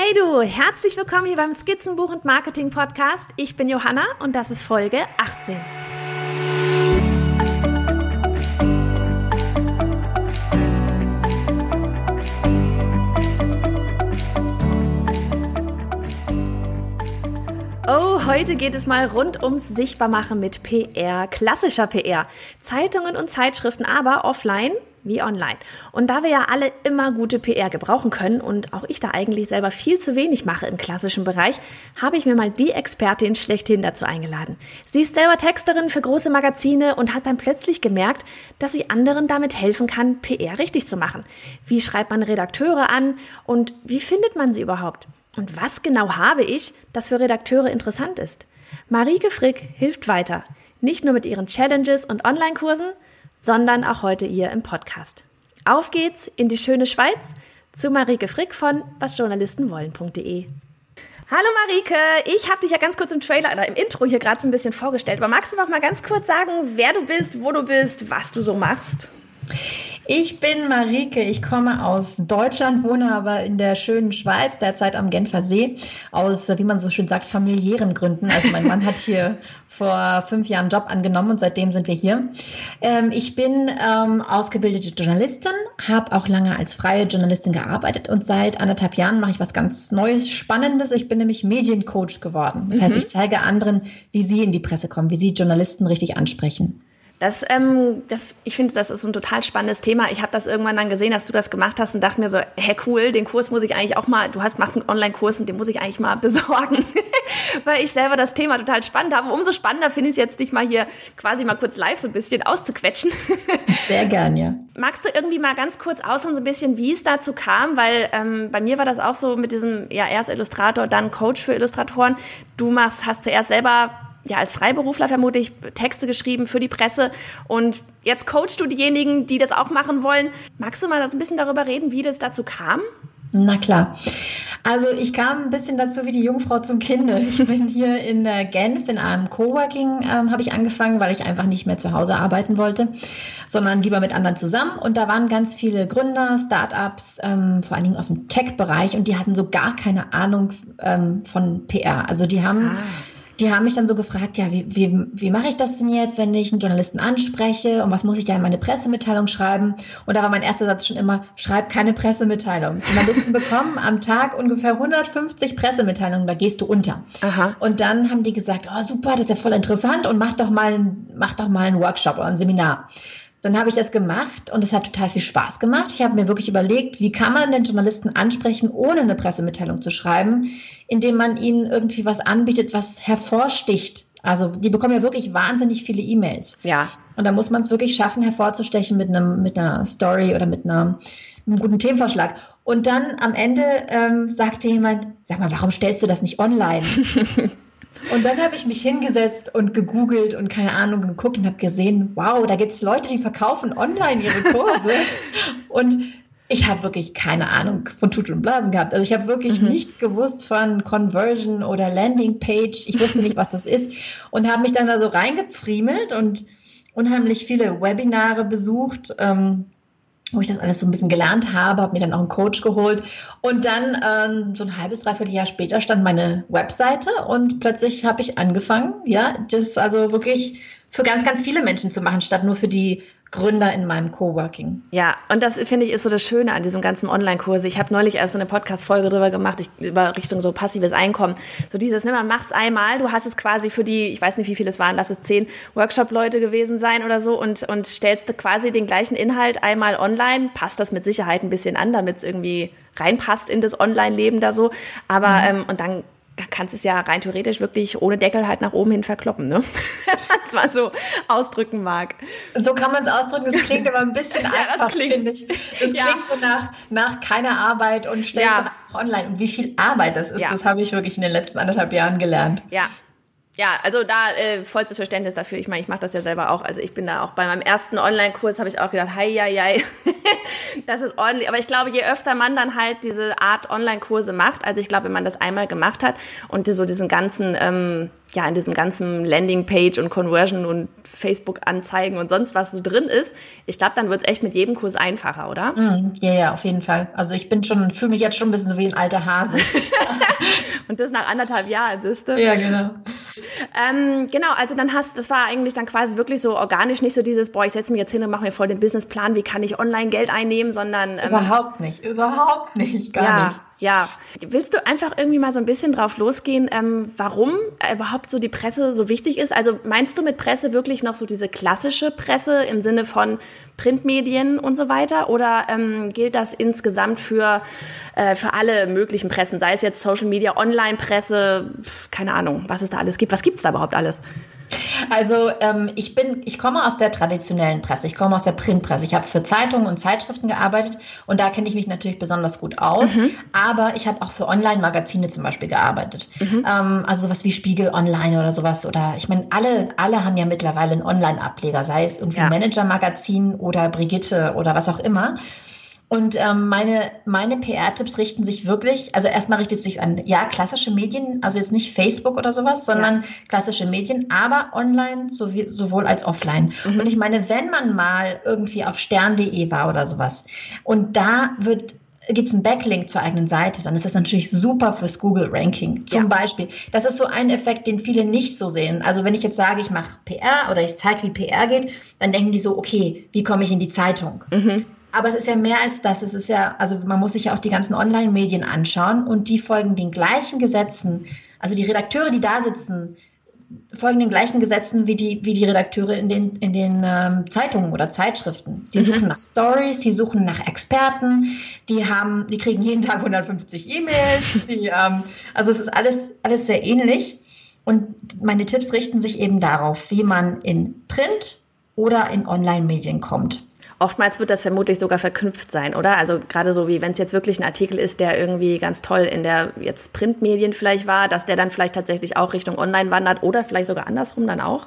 Hey du, herzlich willkommen hier beim Skizzenbuch und Marketing Podcast. Ich bin Johanna und das ist Folge 18. Oh, heute geht es mal rund ums Sichtbarmachen mit PR, klassischer PR. Zeitungen und Zeitschriften, aber offline wie online. Und da wir ja alle immer gute PR gebrauchen können und auch ich da eigentlich selber viel zu wenig mache im klassischen Bereich, habe ich mir mal die Expertin schlechthin dazu eingeladen. Sie ist selber Texterin für große Magazine und hat dann plötzlich gemerkt, dass sie anderen damit helfen kann, PR richtig zu machen. Wie schreibt man Redakteure an und wie findet man sie überhaupt? Und was genau habe ich, das für Redakteure interessant ist? Marike Frick hilft weiter. Nicht nur mit ihren Challenges und Online-Kursen, sondern auch heute hier im Podcast. Auf geht's in die schöne Schweiz zu Marike Frick von wasjournalistenwollen.de. Hallo Marike, ich habe dich ja ganz kurz im Trailer oder im Intro hier gerade so ein bisschen vorgestellt, aber magst du noch mal ganz kurz sagen, wer du bist, wo du bist, was du so machst? Ich bin Marike, ich komme aus Deutschland, wohne aber in der schönen Schweiz, derzeit am Genfer See, aus, wie man so schön sagt, familiären Gründen. Also mein Mann hat hier vor fünf Jahren einen Job angenommen und seitdem sind wir hier. Ähm, ich bin ähm, ausgebildete Journalistin, habe auch lange als freie Journalistin gearbeitet und seit anderthalb Jahren mache ich was ganz Neues, Spannendes. Ich bin nämlich Mediencoach geworden. Das mhm. heißt, ich zeige anderen, wie sie in die Presse kommen, wie sie Journalisten richtig ansprechen. Das, ähm, das, ich finde, das ist ein total spannendes Thema. Ich habe das irgendwann dann gesehen, dass du das gemacht hast und dachte mir so, hä, cool, den Kurs muss ich eigentlich auch mal, du hast, machst einen Online-Kurs und den muss ich eigentlich mal besorgen, weil ich selber das Thema total spannend habe. Umso spannender finde ich es jetzt, dich mal hier quasi mal kurz live so ein bisschen auszuquetschen. Sehr gern, ja. Magst du irgendwie mal ganz kurz ausholen, so ein bisschen, wie es dazu kam? Weil ähm, bei mir war das auch so mit diesem, ja, erst Illustrator, dann Coach für Illustratoren. Du machst, hast zuerst selber ja, als Freiberufler vermutlich Texte geschrieben für die Presse und jetzt coachst du diejenigen, die das auch machen wollen. Magst du mal so ein bisschen darüber reden, wie das dazu kam? Na klar. Also ich kam ein bisschen dazu wie die Jungfrau zum Kinde. Ich bin hier in Genf in einem Coworking ähm, habe ich angefangen, weil ich einfach nicht mehr zu Hause arbeiten wollte, sondern lieber mit anderen zusammen. Und da waren ganz viele Gründer, Startups, ähm, vor allen Dingen aus dem Tech-Bereich und die hatten so gar keine Ahnung ähm, von PR. Also die haben ah die haben mich dann so gefragt, ja, wie, wie, wie mache ich das denn jetzt, wenn ich einen Journalisten anspreche und was muss ich da in meine Pressemitteilung schreiben? Und da war mein erster Satz schon immer, schreib keine Pressemitteilung. Journalisten bekommen am Tag ungefähr 150 Pressemitteilungen, da gehst du unter. Aha. Und dann haben die gesagt, oh super, das ist ja voll interessant und mach doch mal, mach doch mal einen Workshop oder ein Seminar. Dann habe ich das gemacht und es hat total viel Spaß gemacht. Ich habe mir wirklich überlegt, wie kann man den Journalisten ansprechen, ohne eine Pressemitteilung zu schreiben, indem man ihnen irgendwie was anbietet, was hervorsticht. Also die bekommen ja wirklich wahnsinnig viele E-Mails. Ja. Und da muss man es wirklich schaffen, hervorzustechen mit einem mit einer Story oder mit einer, einem guten Themenvorschlag. Und dann am Ende ähm, sagte jemand, sag mal, warum stellst du das nicht online? Und dann habe ich mich hingesetzt und gegoogelt und keine Ahnung geguckt und habe gesehen, wow, da gibt es Leute, die verkaufen online ihre Kurse. und ich habe wirklich keine Ahnung von Tut und Blasen gehabt. Also ich habe wirklich mhm. nichts gewusst von Conversion oder Landingpage. Ich wusste nicht, was das ist und habe mich dann da so reingepfriemelt und unheimlich viele Webinare besucht. Ähm, wo ich das alles so ein bisschen gelernt habe, habe mir dann auch einen Coach geholt. Und dann ähm, so ein halbes, dreiviertel Jahr später stand meine Webseite und plötzlich habe ich angefangen, ja, das also wirklich für ganz, ganz viele Menschen zu machen, statt nur für die Gründer in meinem Coworking. Ja, und das finde ich ist so das Schöne an diesem ganzen Online-Kurse. Ich habe neulich erst eine Podcast-Folge darüber gemacht, ich, über Richtung so passives Einkommen. So dieses, ne, man macht's einmal, du hast es quasi für die, ich weiß nicht, wie viele es waren, lass es zehn Workshop-Leute gewesen sein oder so und, und stellst quasi den gleichen Inhalt einmal online, passt das mit Sicherheit ein bisschen an, damit es irgendwie reinpasst in das Online-Leben da so. Aber, mhm. ähm, und dann kannst es ja rein theoretisch wirklich ohne Deckel halt nach oben hin verkloppen, ne? Wenn man es mal so ausdrücken mag. So kann man es ausdrücken, das klingt aber ein bisschen ja, einfach, finde ich. Das ja. klingt so nach, nach keiner Arbeit und stellst ja. online. Und wie viel Arbeit das ist, ja. das habe ich wirklich in den letzten anderthalb Jahren gelernt. Ja, ja, also da äh, vollstes Verständnis dafür. Ich meine, ich mache das ja selber auch. Also ich bin da auch bei meinem ersten Online-Kurs, habe ich auch gedacht, hei, hei, hei, das ist ordentlich. Aber ich glaube, je öfter man dann halt diese Art Online-Kurse macht, also ich glaube, wenn man das einmal gemacht hat und so diesen ganzen, ähm, ja, in diesem ganzen Landing-Page und Conversion und Facebook-Anzeigen und sonst was so drin ist, ich glaube, dann wird es echt mit jedem Kurs einfacher, oder? Mm, ja, ja, auf jeden Fall. Also ich bin schon, fühle mich jetzt schon ein bisschen so wie ein alter Hase. und das nach anderthalb Jahren, siehst du? Ja, genau. Ähm, genau, also dann hast, das war eigentlich dann quasi wirklich so organisch, nicht so dieses, boah, ich setze mich jetzt hin und mache mir voll den Businessplan, wie kann ich online Geld einnehmen, sondern. Ähm, überhaupt nicht, überhaupt nicht, gar ja, nicht. Ja, willst du einfach irgendwie mal so ein bisschen drauf losgehen, ähm, warum überhaupt so die Presse so wichtig ist? Also meinst du mit Presse wirklich noch so diese klassische Presse im Sinne von Printmedien und so weiter? Oder ähm, gilt das insgesamt für, äh, für alle möglichen Pressen, sei es jetzt Social Media, Online-Presse, keine Ahnung, was es da alles gibt? Was gibt es da überhaupt alles? Also ähm, ich bin, ich komme aus der traditionellen Presse, ich komme aus der Printpresse. Ich habe für Zeitungen und Zeitschriften gearbeitet und da kenne ich mich natürlich besonders gut aus. Mhm. Aber ich habe auch für Online-Magazine zum Beispiel gearbeitet. Mhm. Ähm, also sowas wie Spiegel Online oder sowas. Oder ich meine, alle, alle haben ja mittlerweile einen Online-Ableger, sei es irgendwie ja. Manager-Magazin oder Brigitte oder was auch immer. Und ähm, meine, meine PR-Tipps richten sich wirklich, also erstmal richtet es sich an, ja, klassische Medien, also jetzt nicht Facebook oder sowas, sondern ja. klassische Medien, aber online sowie, sowohl als offline. Mhm. Und ich meine, wenn man mal irgendwie auf stern.de war oder sowas und da wird gibt es einen Backlink zur eigenen Seite, dann ist das natürlich super fürs Google-Ranking. Zum ja. Beispiel. Das ist so ein Effekt, den viele nicht so sehen. Also wenn ich jetzt sage, ich mache PR oder ich zeige, wie PR geht, dann denken die so, okay, wie komme ich in die Zeitung? Mhm. Aber es ist ja mehr als das. Es ist ja, also man muss sich ja auch die ganzen Online-Medien anschauen und die folgen den gleichen Gesetzen. Also die Redakteure, die da sitzen, folgen den gleichen Gesetzen wie die, wie die Redakteure in den, in den ähm, Zeitungen oder Zeitschriften. Die mhm. suchen nach Stories, die suchen nach Experten, die haben, die kriegen jeden Tag 150 E-Mails, ähm, also es ist alles, alles sehr ähnlich. Und meine Tipps richten sich eben darauf, wie man in Print oder in Online-Medien kommt. Oftmals wird das vermutlich sogar verknüpft sein, oder? Also gerade so wie wenn es jetzt wirklich ein Artikel ist, der irgendwie ganz toll in der jetzt Printmedien vielleicht war, dass der dann vielleicht tatsächlich auch Richtung Online wandert oder vielleicht sogar andersrum dann auch?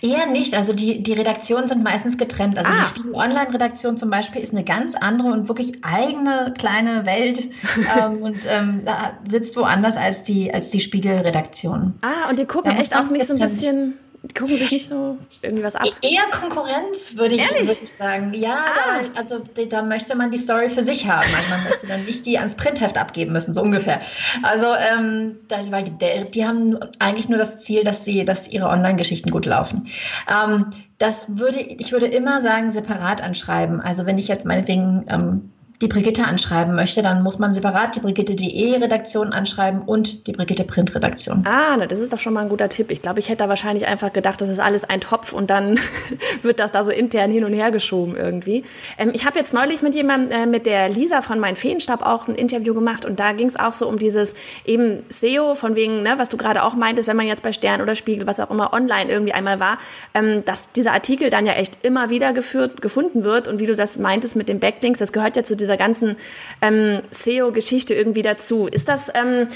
Eher nicht. Also die, die Redaktionen sind meistens getrennt. Also ah. die Spiegel Online-Redaktion zum Beispiel ist eine ganz andere und wirklich eigene kleine Welt ähm, und ähm, da sitzt woanders als die, als die Spiegel-Redaktion. Ah, und die gucken echt auch nicht so ein bisschen gucken sich nicht so irgendwie was ab. E-, eher Konkurrenz, würde ich, würd ich sagen. Ja, ah. da, also da möchte man die Story für sich haben. Also man möchte dann nicht die ans Printheft abgeben müssen, so ungefähr. Also, ähm, da, weil die, die haben eigentlich nur das Ziel, dass sie, dass ihre Online-Geschichten gut laufen. Ähm, das würde, ich würde immer sagen, separat anschreiben. Also wenn ich jetzt meinetwegen ähm, die Brigitte anschreiben möchte, dann muss man separat die Brigitte.de Redaktion anschreiben und die Brigitte Print Redaktion. Ah, das ist doch schon mal ein guter Tipp. Ich glaube, ich hätte da wahrscheinlich einfach gedacht, das ist alles ein Topf und dann wird das da so intern hin und her geschoben irgendwie. Ähm, ich habe jetzt neulich mit jemandem, äh, mit der Lisa von Mein Feenstab auch ein Interview gemacht und da ging es auch so um dieses eben SEO, von wegen, ne, was du gerade auch meintest, wenn man jetzt bei Stern oder Spiegel, was auch immer online irgendwie einmal war, ähm, dass dieser Artikel dann ja echt immer wieder geführt, gefunden wird und wie du das meintest mit den Backlinks, das gehört ja zu dieser dieser ganzen ähm, SEO-Geschichte irgendwie dazu. Ist das, ähm,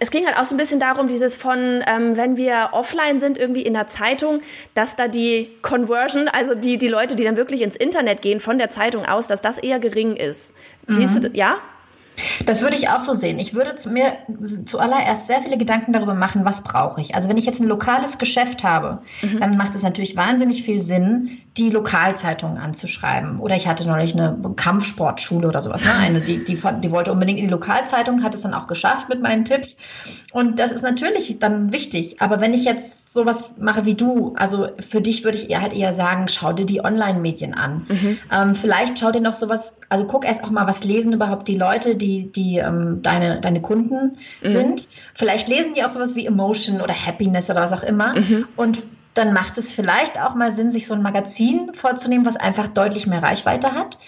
es ging halt auch so ein bisschen darum, dieses von, ähm, wenn wir offline sind, irgendwie in der Zeitung, dass da die Conversion, also die, die Leute, die dann wirklich ins Internet gehen von der Zeitung aus, dass das eher gering ist. Mhm. Siehst du, ja? Das würde ich auch so sehen. Ich würde zu mir zuallererst sehr viele Gedanken darüber machen, was brauche ich. Also wenn ich jetzt ein lokales Geschäft habe, mhm. dann macht es natürlich wahnsinnig viel Sinn, die Lokalzeitungen anzuschreiben. Oder ich hatte neulich eine Kampfsportschule oder sowas. Ne? Eine, die, die, die wollte unbedingt in die Lokalzeitung, hat es dann auch geschafft mit meinen Tipps. Und das ist natürlich dann wichtig. Aber wenn ich jetzt sowas mache wie du, also für dich würde ich eher halt eher sagen, schau dir die Online-Medien an. Mhm. Ähm, vielleicht schau dir noch sowas, also guck erst auch mal, was lesen überhaupt die Leute, die, die ähm, deine, deine Kunden mhm. sind. Vielleicht lesen die auch sowas wie Emotion oder Happiness oder was auch immer. Mhm. Und dann macht es vielleicht auch mal Sinn, sich so ein Magazin vorzunehmen, was einfach deutlich mehr Reichweite hat.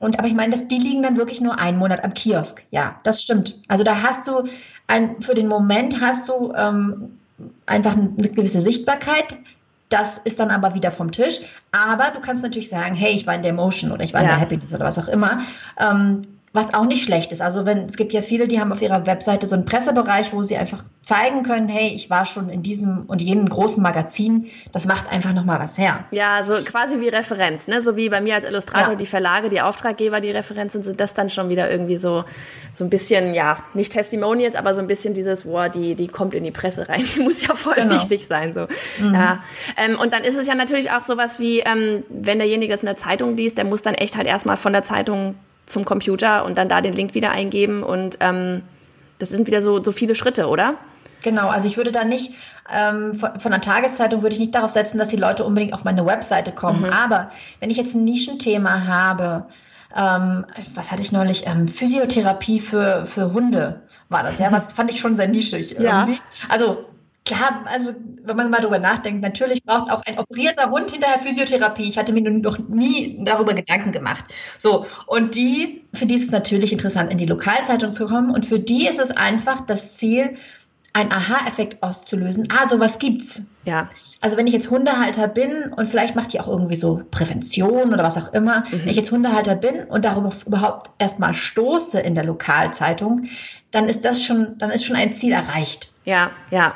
Und aber ich meine, dass die liegen dann wirklich nur einen Monat am Kiosk. Ja, das stimmt. Also da hast du ein, für den Moment hast du ähm, einfach eine gewisse Sichtbarkeit. Das ist dann aber wieder vom Tisch. Aber du kannst natürlich sagen, hey, ich war in der Emotion oder ich war ja. in der Happiness oder was auch immer. Ähm, was auch nicht schlecht ist. Also wenn es gibt ja viele, die haben auf ihrer Webseite so einen Pressebereich, wo sie einfach zeigen können, hey, ich war schon in diesem und jenem großen Magazin. Das macht einfach noch mal was her. Ja, so quasi wie Referenz, ne? So wie bei mir als Illustrator ja. die Verlage, die Auftraggeber, die Referenzen sind, das dann schon wieder irgendwie so so ein bisschen, ja, nicht Testimonials, aber so ein bisschen dieses, boah, die die kommt in die Presse rein, die muss ja voll genau. wichtig sein, so. Mhm. Ja. Ähm, und dann ist es ja natürlich auch sowas wie, ähm, wenn derjenige es in der Zeitung liest, der muss dann echt halt erstmal von der Zeitung zum Computer und dann da den Link wieder eingeben und ähm, das sind wieder so, so viele Schritte, oder? Genau, also ich würde da nicht, ähm, von, von der Tageszeitung würde ich nicht darauf setzen, dass die Leute unbedingt auf meine Webseite kommen. Mhm. Aber wenn ich jetzt ein Nischenthema habe, ähm, was hatte ich neulich? Ähm, Physiotherapie für, für Hunde war das, ja, was fand ich schon sehr nischig. Ja. Irgendwie. Also klar, also wenn man mal drüber nachdenkt, natürlich braucht auch ein operierter Hund hinterher Physiotherapie. Ich hatte mir noch nie darüber Gedanken gemacht. So, und die, für die ist es natürlich interessant, in die Lokalzeitung zu kommen. Und für die ist es einfach das Ziel, einen Aha-Effekt auszulösen. Ah, sowas gibt's. Ja. Also wenn ich jetzt Hundehalter bin und vielleicht macht die auch irgendwie so Prävention oder was auch immer, mhm. wenn ich jetzt Hundehalter bin und darüber überhaupt erstmal stoße in der Lokalzeitung, dann ist das schon, dann ist schon ein Ziel erreicht. Ja, ja.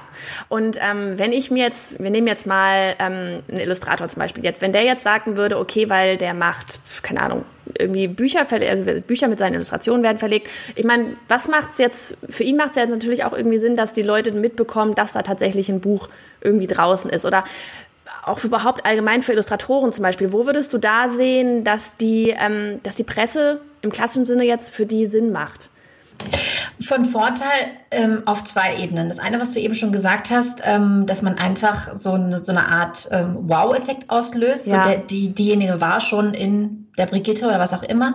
Und ähm, wenn ich mir jetzt, wir nehmen jetzt mal ähm, einen Illustrator zum Beispiel jetzt, wenn der jetzt sagen würde, okay, weil der macht, keine Ahnung, irgendwie Bücher, äh, Bücher mit seinen Illustrationen werden verlegt. Ich meine, was macht es jetzt, für ihn macht es ja natürlich auch irgendwie Sinn, dass die Leute mitbekommen, dass da tatsächlich ein Buch irgendwie draußen ist. Oder auch überhaupt allgemein für Illustratoren zum Beispiel. Wo würdest du da sehen, dass die, ähm, dass die Presse im klassischen Sinne jetzt für die Sinn macht? Von Vorteil ähm, auf zwei Ebenen. Das eine, was du eben schon gesagt hast, ähm, dass man einfach so eine, so eine Art ähm, Wow-Effekt auslöst. Ja. So der, die, diejenige war schon in der Brigitte oder was auch immer.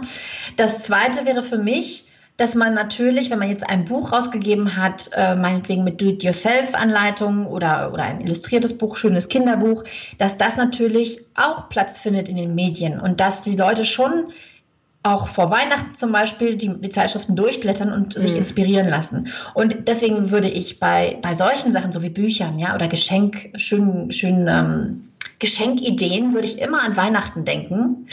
Das zweite wäre für mich, dass man natürlich, wenn man jetzt ein Buch rausgegeben hat, äh, meinetwegen mit Do-it-yourself-Anleitungen oder, oder ein illustriertes Buch, schönes Kinderbuch, dass das natürlich auch Platz findet in den Medien und dass die Leute schon auch vor Weihnachten zum Beispiel die, die Zeitschriften durchblättern und sich mhm. inspirieren lassen. Und deswegen würde ich bei, bei solchen Sachen, so wie Büchern, ja, oder Geschenk, schönen, schönen ähm, Geschenkideen, würde ich immer an Weihnachten denken.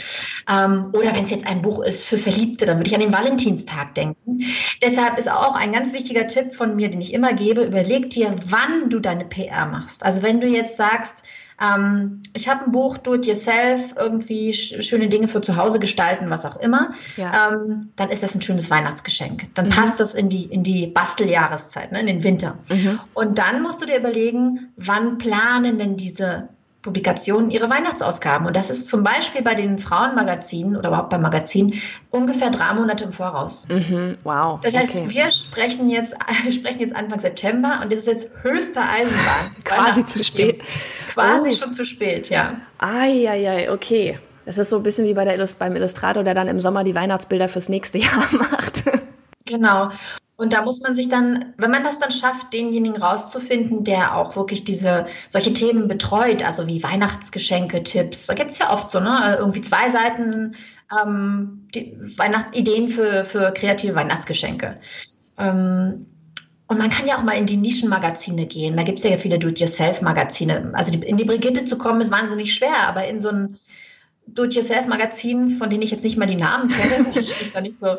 Ähm, oder wenn es jetzt ein Buch ist für Verliebte, dann würde ich an den Valentinstag denken. Deshalb ist auch ein ganz wichtiger Tipp von mir, den ich immer gebe, überleg dir, wann du deine PR machst. Also wenn du jetzt sagst, ähm, ich habe ein Buch, Do It Yourself, irgendwie schöne Dinge für zu Hause gestalten, was auch immer. Ja. Ähm, dann ist das ein schönes Weihnachtsgeschenk. Dann mhm. passt das in die, in die Basteljahreszeit, ne, in den Winter. Mhm. Und dann musst du dir überlegen, wann planen denn diese Publikationen ihre Weihnachtsausgaben. Und das ist zum Beispiel bei den Frauenmagazinen oder überhaupt bei Magazinen ungefähr drei Monate im Voraus. Mhm, wow. Das heißt, okay. wir sprechen jetzt, wir sprechen jetzt Anfang September und das ist jetzt höchste Eisenbahn. Quasi zu spät. Quasi oh. schon zu spät, ja. Eieiei, okay. Das ist so ein bisschen wie bei der Illust beim Illustrator, der dann im Sommer die Weihnachtsbilder fürs nächste Jahr macht. Genau. Und da muss man sich dann, wenn man das dann schafft, denjenigen rauszufinden, der auch wirklich diese solche Themen betreut, also wie Weihnachtsgeschenke, Tipps, da gibt es ja oft so, ne? Irgendwie zwei Seiten ähm, die Weihnacht Ideen für, für kreative Weihnachtsgeschenke. Ähm, und man kann ja auch mal in die Nischenmagazine gehen. Da gibt es ja viele Do-it-yourself-Magazine. Also die, in die Brigitte zu kommen, ist wahnsinnig schwer, aber in so ein Do-it-yourself-Magazin, von denen ich jetzt nicht mal die Namen kenne, weil ich mich da nicht so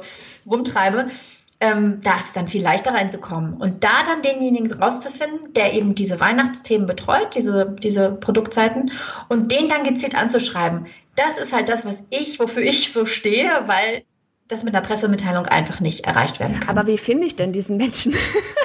rumtreibe, ähm, da ist dann viel leichter reinzukommen. Und da dann denjenigen rauszufinden, der eben diese Weihnachtsthemen betreut, diese, diese Produktseiten, und den dann gezielt anzuschreiben, das ist halt das, was ich, wofür ich so stehe, weil das mit einer Pressemitteilung einfach nicht erreicht werden kann. Aber wie finde ich denn diesen Menschen?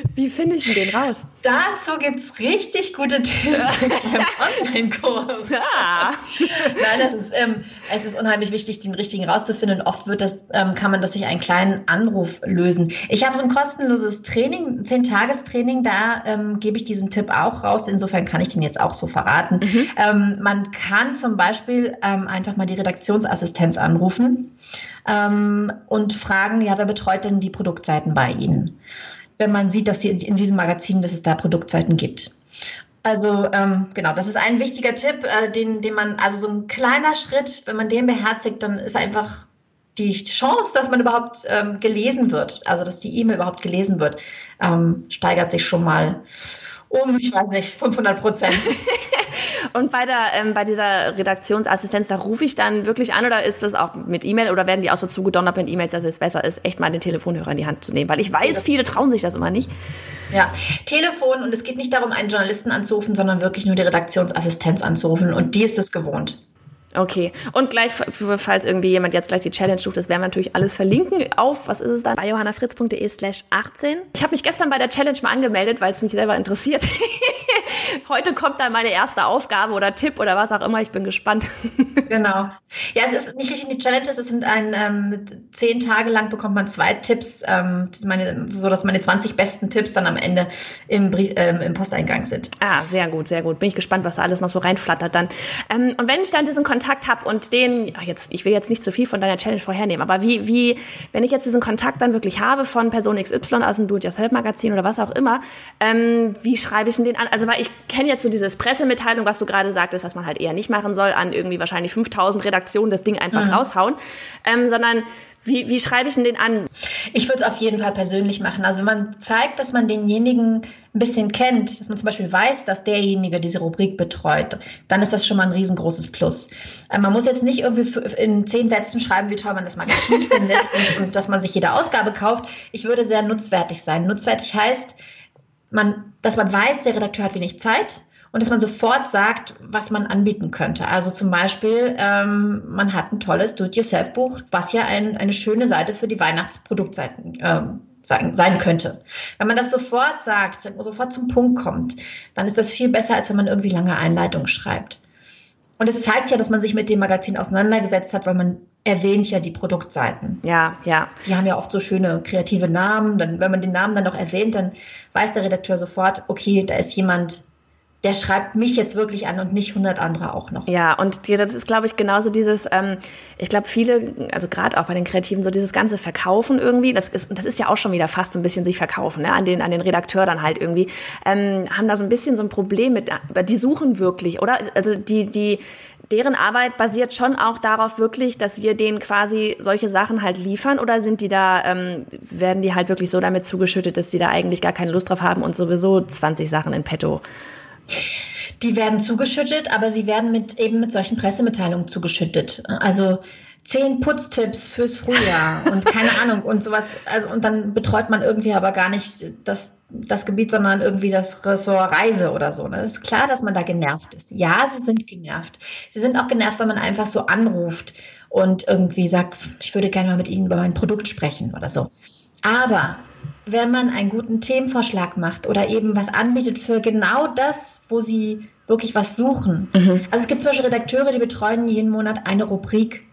wie finde ich den raus? Dazu gibt es richtig gute Tipps im Online-Kurs. Ja. Nein, das ist, ähm, es ist unheimlich wichtig, den richtigen rauszufinden. Oft wird das, ähm, kann man das durch einen kleinen Anruf lösen. Ich habe so ein kostenloses Training, zehn Tagestraining, da ähm, gebe ich diesen Tipp auch raus. Insofern kann ich den jetzt auch so verraten. Mhm. Ähm, man kann zum Beispiel ähm, einfach mal die Redaktionsassistenz anrufen ähm, und fragen, ja, wer betreut denn die Produktseiten bei Ihnen? Wenn man sieht, dass die in diesem Magazin, dass es da Produktseiten gibt. Also ähm, genau, das ist ein wichtiger Tipp, äh, den, den man, also so ein kleiner Schritt, wenn man den beherzigt, dann ist einfach die Chance, dass man überhaupt ähm, gelesen wird, also dass die E-Mail überhaupt gelesen wird, ähm, steigert sich schon mal Um, ich weiß nicht, 500 Prozent. Und bei, der, ähm, bei dieser Redaktionsassistenz, da rufe ich dann wirklich an oder ist das auch mit E-Mail oder werden die auch so zugedonnert mit E-Mails, dass es besser ist, echt mal den Telefonhörer in die Hand zu nehmen? Weil ich weiß, viele trauen sich das immer nicht. Ja, Telefon und es geht nicht darum, einen Journalisten anzurufen, sondern wirklich nur die Redaktionsassistenz anzurufen und die ist es gewohnt. Okay. Und gleich, falls irgendwie jemand jetzt gleich die Challenge sucht, das werden wir natürlich alles verlinken auf, was ist es dann? Bei johannafritz.de slash 18. Ich habe mich gestern bei der Challenge mal angemeldet, weil es mich selber interessiert. Heute kommt dann meine erste Aufgabe oder Tipp oder was auch immer. Ich bin gespannt. genau. Ja, es ist nicht richtig die Challenge. Es sind ein, ähm, zehn Tage lang bekommt man zwei Tipps, ähm, meine, so dass meine 20 besten Tipps dann am Ende im, Brief, ähm, im Posteingang sind. Ah, sehr gut, sehr gut. Bin ich gespannt, was da alles noch so reinflattert dann. Ähm, und wenn ich dann diesen Kontakt Kontakt habe und den, ach jetzt, ich will jetzt nicht zu viel von deiner Challenge vorhernehmen, aber wie, wie, wenn ich jetzt diesen Kontakt dann wirklich habe von Person XY aus dem Do-it-yourself-Magazin oder was auch immer, ähm, wie schreibe ich denn den an? Also, weil ich kenne jetzt so dieses Pressemitteilung, was du gerade sagtest, was man halt eher nicht machen soll, an irgendwie wahrscheinlich 5000 Redaktionen das Ding einfach mhm. raushauen, ähm, sondern wie, wie schreibe ich denn den an? Ich würde es auf jeden Fall persönlich machen. Also wenn man zeigt, dass man denjenigen ein bisschen kennt, dass man zum Beispiel weiß, dass derjenige diese Rubrik betreut, dann ist das schon mal ein riesengroßes Plus. Äh, man muss jetzt nicht irgendwie in zehn Sätzen schreiben, wie toll man das Magazin findet und, und dass man sich jede Ausgabe kauft. Ich würde sehr nutzwertig sein. Nutzwertig heißt, man, dass man weiß, der Redakteur hat wenig Zeit und dass man sofort sagt, was man anbieten könnte. Also zum Beispiel, ähm, man hat ein tolles Do-it-yourself-Buch, was ja ein, eine schöne Seite für die Weihnachtsproduktseiten ähm, sein, sein könnte. Wenn man das sofort sagt, sofort zum Punkt kommt, dann ist das viel besser, als wenn man irgendwie lange Einleitungen schreibt. Und es zeigt ja, dass man sich mit dem Magazin auseinandergesetzt hat, weil man erwähnt ja die Produktseiten. Ja, ja. Die haben ja oft so schöne kreative Namen. Dann, wenn man den Namen dann noch erwähnt, dann weiß der Redakteur sofort, okay, da ist jemand, der schreibt mich jetzt wirklich an und nicht 100 andere auch noch. Ja, und das ist, glaube ich, genauso dieses, ähm, ich glaube, viele, also gerade auch bei den Kreativen, so dieses ganze Verkaufen irgendwie, das ist, das ist ja auch schon wieder fast so ein bisschen sich verkaufen, ne? an, den, an den Redakteur dann halt irgendwie, ähm, haben da so ein bisschen so ein Problem mit, die suchen wirklich, oder? Also die, die, deren Arbeit basiert schon auch darauf wirklich, dass wir denen quasi solche Sachen halt liefern oder sind die da, ähm, werden die halt wirklich so damit zugeschüttet, dass die da eigentlich gar keine Lust drauf haben und sowieso 20 Sachen in petto? Die werden zugeschüttet, aber sie werden mit eben mit solchen Pressemitteilungen zugeschüttet. Also zehn Putztipps fürs Frühjahr und keine Ahnung und sowas. Also und dann betreut man irgendwie aber gar nicht das, das Gebiet, sondern irgendwie das Ressort Reise oder so. Ne? ist klar, dass man da genervt ist. Ja, sie sind genervt. Sie sind auch genervt, wenn man einfach so anruft und irgendwie sagt, ich würde gerne mal mit Ihnen über mein Produkt sprechen oder so. Aber wenn man einen guten Themenvorschlag macht oder eben was anbietet für genau das, wo sie wirklich was suchen. Mhm. Also es gibt zum Beispiel Redakteure, die betreuen jeden Monat eine Rubrik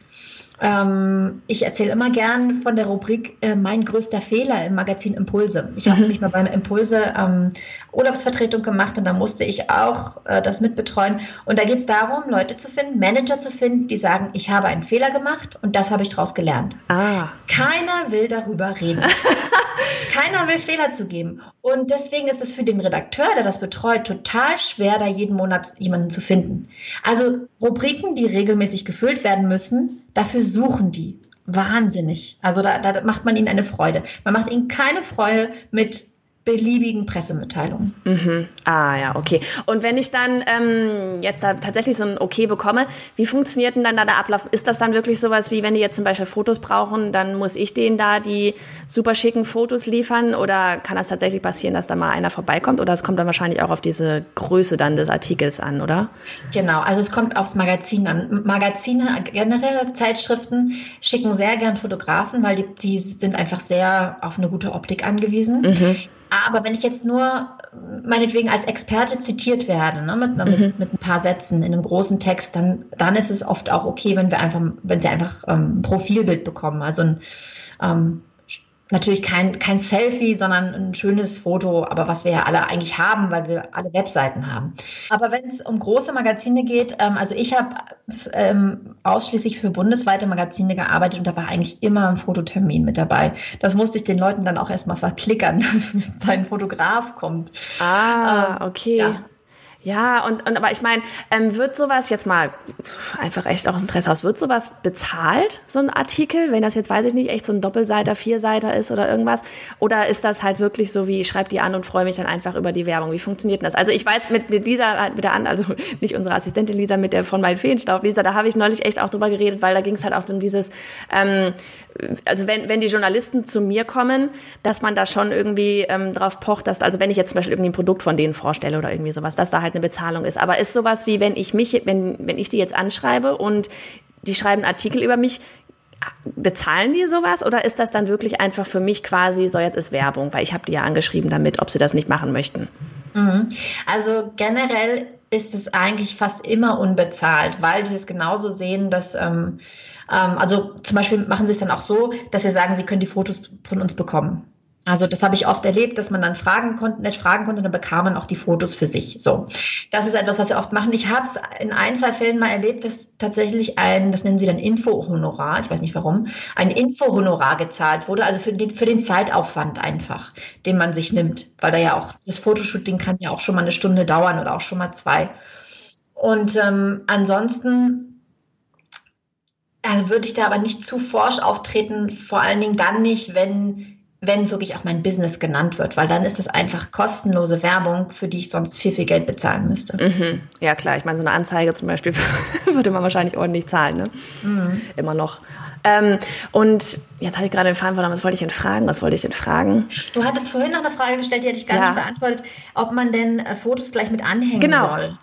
ähm, ich erzähle immer gern von der Rubrik äh, Mein größter Fehler im Magazin Impulse. Ich mhm. habe mich mal beim Impulse ähm, Urlaubsvertretung gemacht und da musste ich auch äh, das mitbetreuen. Und da geht es darum, Leute zu finden, Manager zu finden, die sagen, ich habe einen Fehler gemacht und das habe ich daraus gelernt. Ah. Keiner will darüber reden. Keiner will Fehler zugeben. Und deswegen ist es für den Redakteur, der das betreut, total schwer, da jeden Monat jemanden zu finden. Also Rubriken, die regelmäßig gefüllt werden müssen, Dafür suchen die. Wahnsinnig. Also da, da macht man ihnen eine Freude. Man macht ihnen keine Freude mit beliebigen Pressemitteilungen. Mhm. Ah ja, okay. Und wenn ich dann ähm, jetzt da tatsächlich so ein Okay bekomme, wie funktioniert denn dann da der Ablauf? Ist das dann wirklich sowas wie, wenn die jetzt zum Beispiel Fotos brauchen, dann muss ich denen da die super schicken Fotos liefern oder kann das tatsächlich passieren, dass da mal einer vorbeikommt oder es kommt dann wahrscheinlich auch auf diese Größe dann des Artikels an, oder? Genau, also es kommt aufs Magazin an. Magazine, generell Zeitschriften schicken sehr gern Fotografen, weil die, die sind einfach sehr auf eine gute Optik angewiesen. Mhm. Aber wenn ich jetzt nur meinetwegen als Experte zitiert werde, ne, mit, mhm. mit, mit, ein paar Sätzen in einem großen Text, dann, dann ist es oft auch okay, wenn wir einfach, wenn sie einfach ähm, ein Profilbild bekommen, also ein ähm, natürlich kein, kein Selfie, sondern ein schönes Foto, aber was wir ja alle eigentlich haben, weil wir alle Webseiten haben. Aber wenn es um große Magazine geht, ähm, also ich habe ähm, ausschließlich für bundesweite Magazine gearbeitet und da war eigentlich immer ein Fototermin mit dabei. Das musste ich den Leuten dann auch erstmal verklickern, dass sein Fotograf kommt. Ah, ähm, okay. Ja. Ja, und, und aber ich meine, ähm, wird sowas jetzt mal einfach echt auch aus Interesse aus, wird sowas bezahlt, so ein Artikel, wenn das jetzt, weiß ich nicht, echt so ein Doppelseiter, Vierseiter ist oder irgendwas? Oder ist das halt wirklich so wie, ich schreibe die an und freue mich dann einfach über die Werbung? Wie funktioniert denn das? Also ich weiß mit, mit Lisa, mit der an, also nicht unsere Assistentin Lisa, mit der von meinem Feenstaub, Lisa, da habe ich neulich echt auch drüber geredet, weil da ging es halt auch um dieses, ähm, also wenn, wenn die Journalisten zu mir kommen, dass man da schon irgendwie ähm, drauf pocht, dass, also wenn ich jetzt zum Beispiel irgendwie ein Produkt von denen vorstelle oder irgendwie sowas, dass da halt eine Bezahlung ist. Aber ist sowas wie, wenn ich mich, wenn, wenn ich die jetzt anschreibe und die schreiben Artikel über mich, bezahlen die sowas oder ist das dann wirklich einfach für mich quasi, so jetzt ist Werbung, weil ich habe die ja angeschrieben damit, ob sie das nicht machen möchten? Mhm. Also generell ist es eigentlich fast immer unbezahlt, weil sie es genauso sehen, dass ähm, ähm, also zum Beispiel machen sie es dann auch so, dass sie sagen, sie können die Fotos von uns bekommen. Also das habe ich oft erlebt, dass man dann fragen konnte, nicht fragen konnte, dann bekam man auch die Fotos für sich. So, das ist etwas, was sie oft machen. Ich habe es in ein, zwei Fällen mal erlebt, dass tatsächlich ein, das nennen sie dann Info-Honorar, ich weiß nicht warum, ein Info-Honorar gezahlt wurde, also für den, für den Zeitaufwand einfach, den man sich nimmt, weil da ja auch das Fotoshooting kann ja auch schon mal eine Stunde dauern oder auch schon mal zwei. Und ähm, ansonsten also würde ich da aber nicht zu forsch auftreten, vor allen Dingen dann nicht, wenn wenn wirklich auch mein Business genannt wird, weil dann ist das einfach kostenlose Werbung, für die ich sonst viel, viel Geld bezahlen müsste. Mhm. Ja, klar. Ich meine, so eine Anzeige zum Beispiel würde man wahrscheinlich ordentlich zahlen, ne? Mhm. Immer noch. Ähm, und jetzt habe ich gerade den Faden verloren. Was wollte ich denn fragen? Was wollte ich denn fragen? Du hattest vorhin noch eine Frage gestellt, die hätte ich gar ja. nicht beantwortet, ob man denn äh, Fotos gleich mit anhängen genau. soll.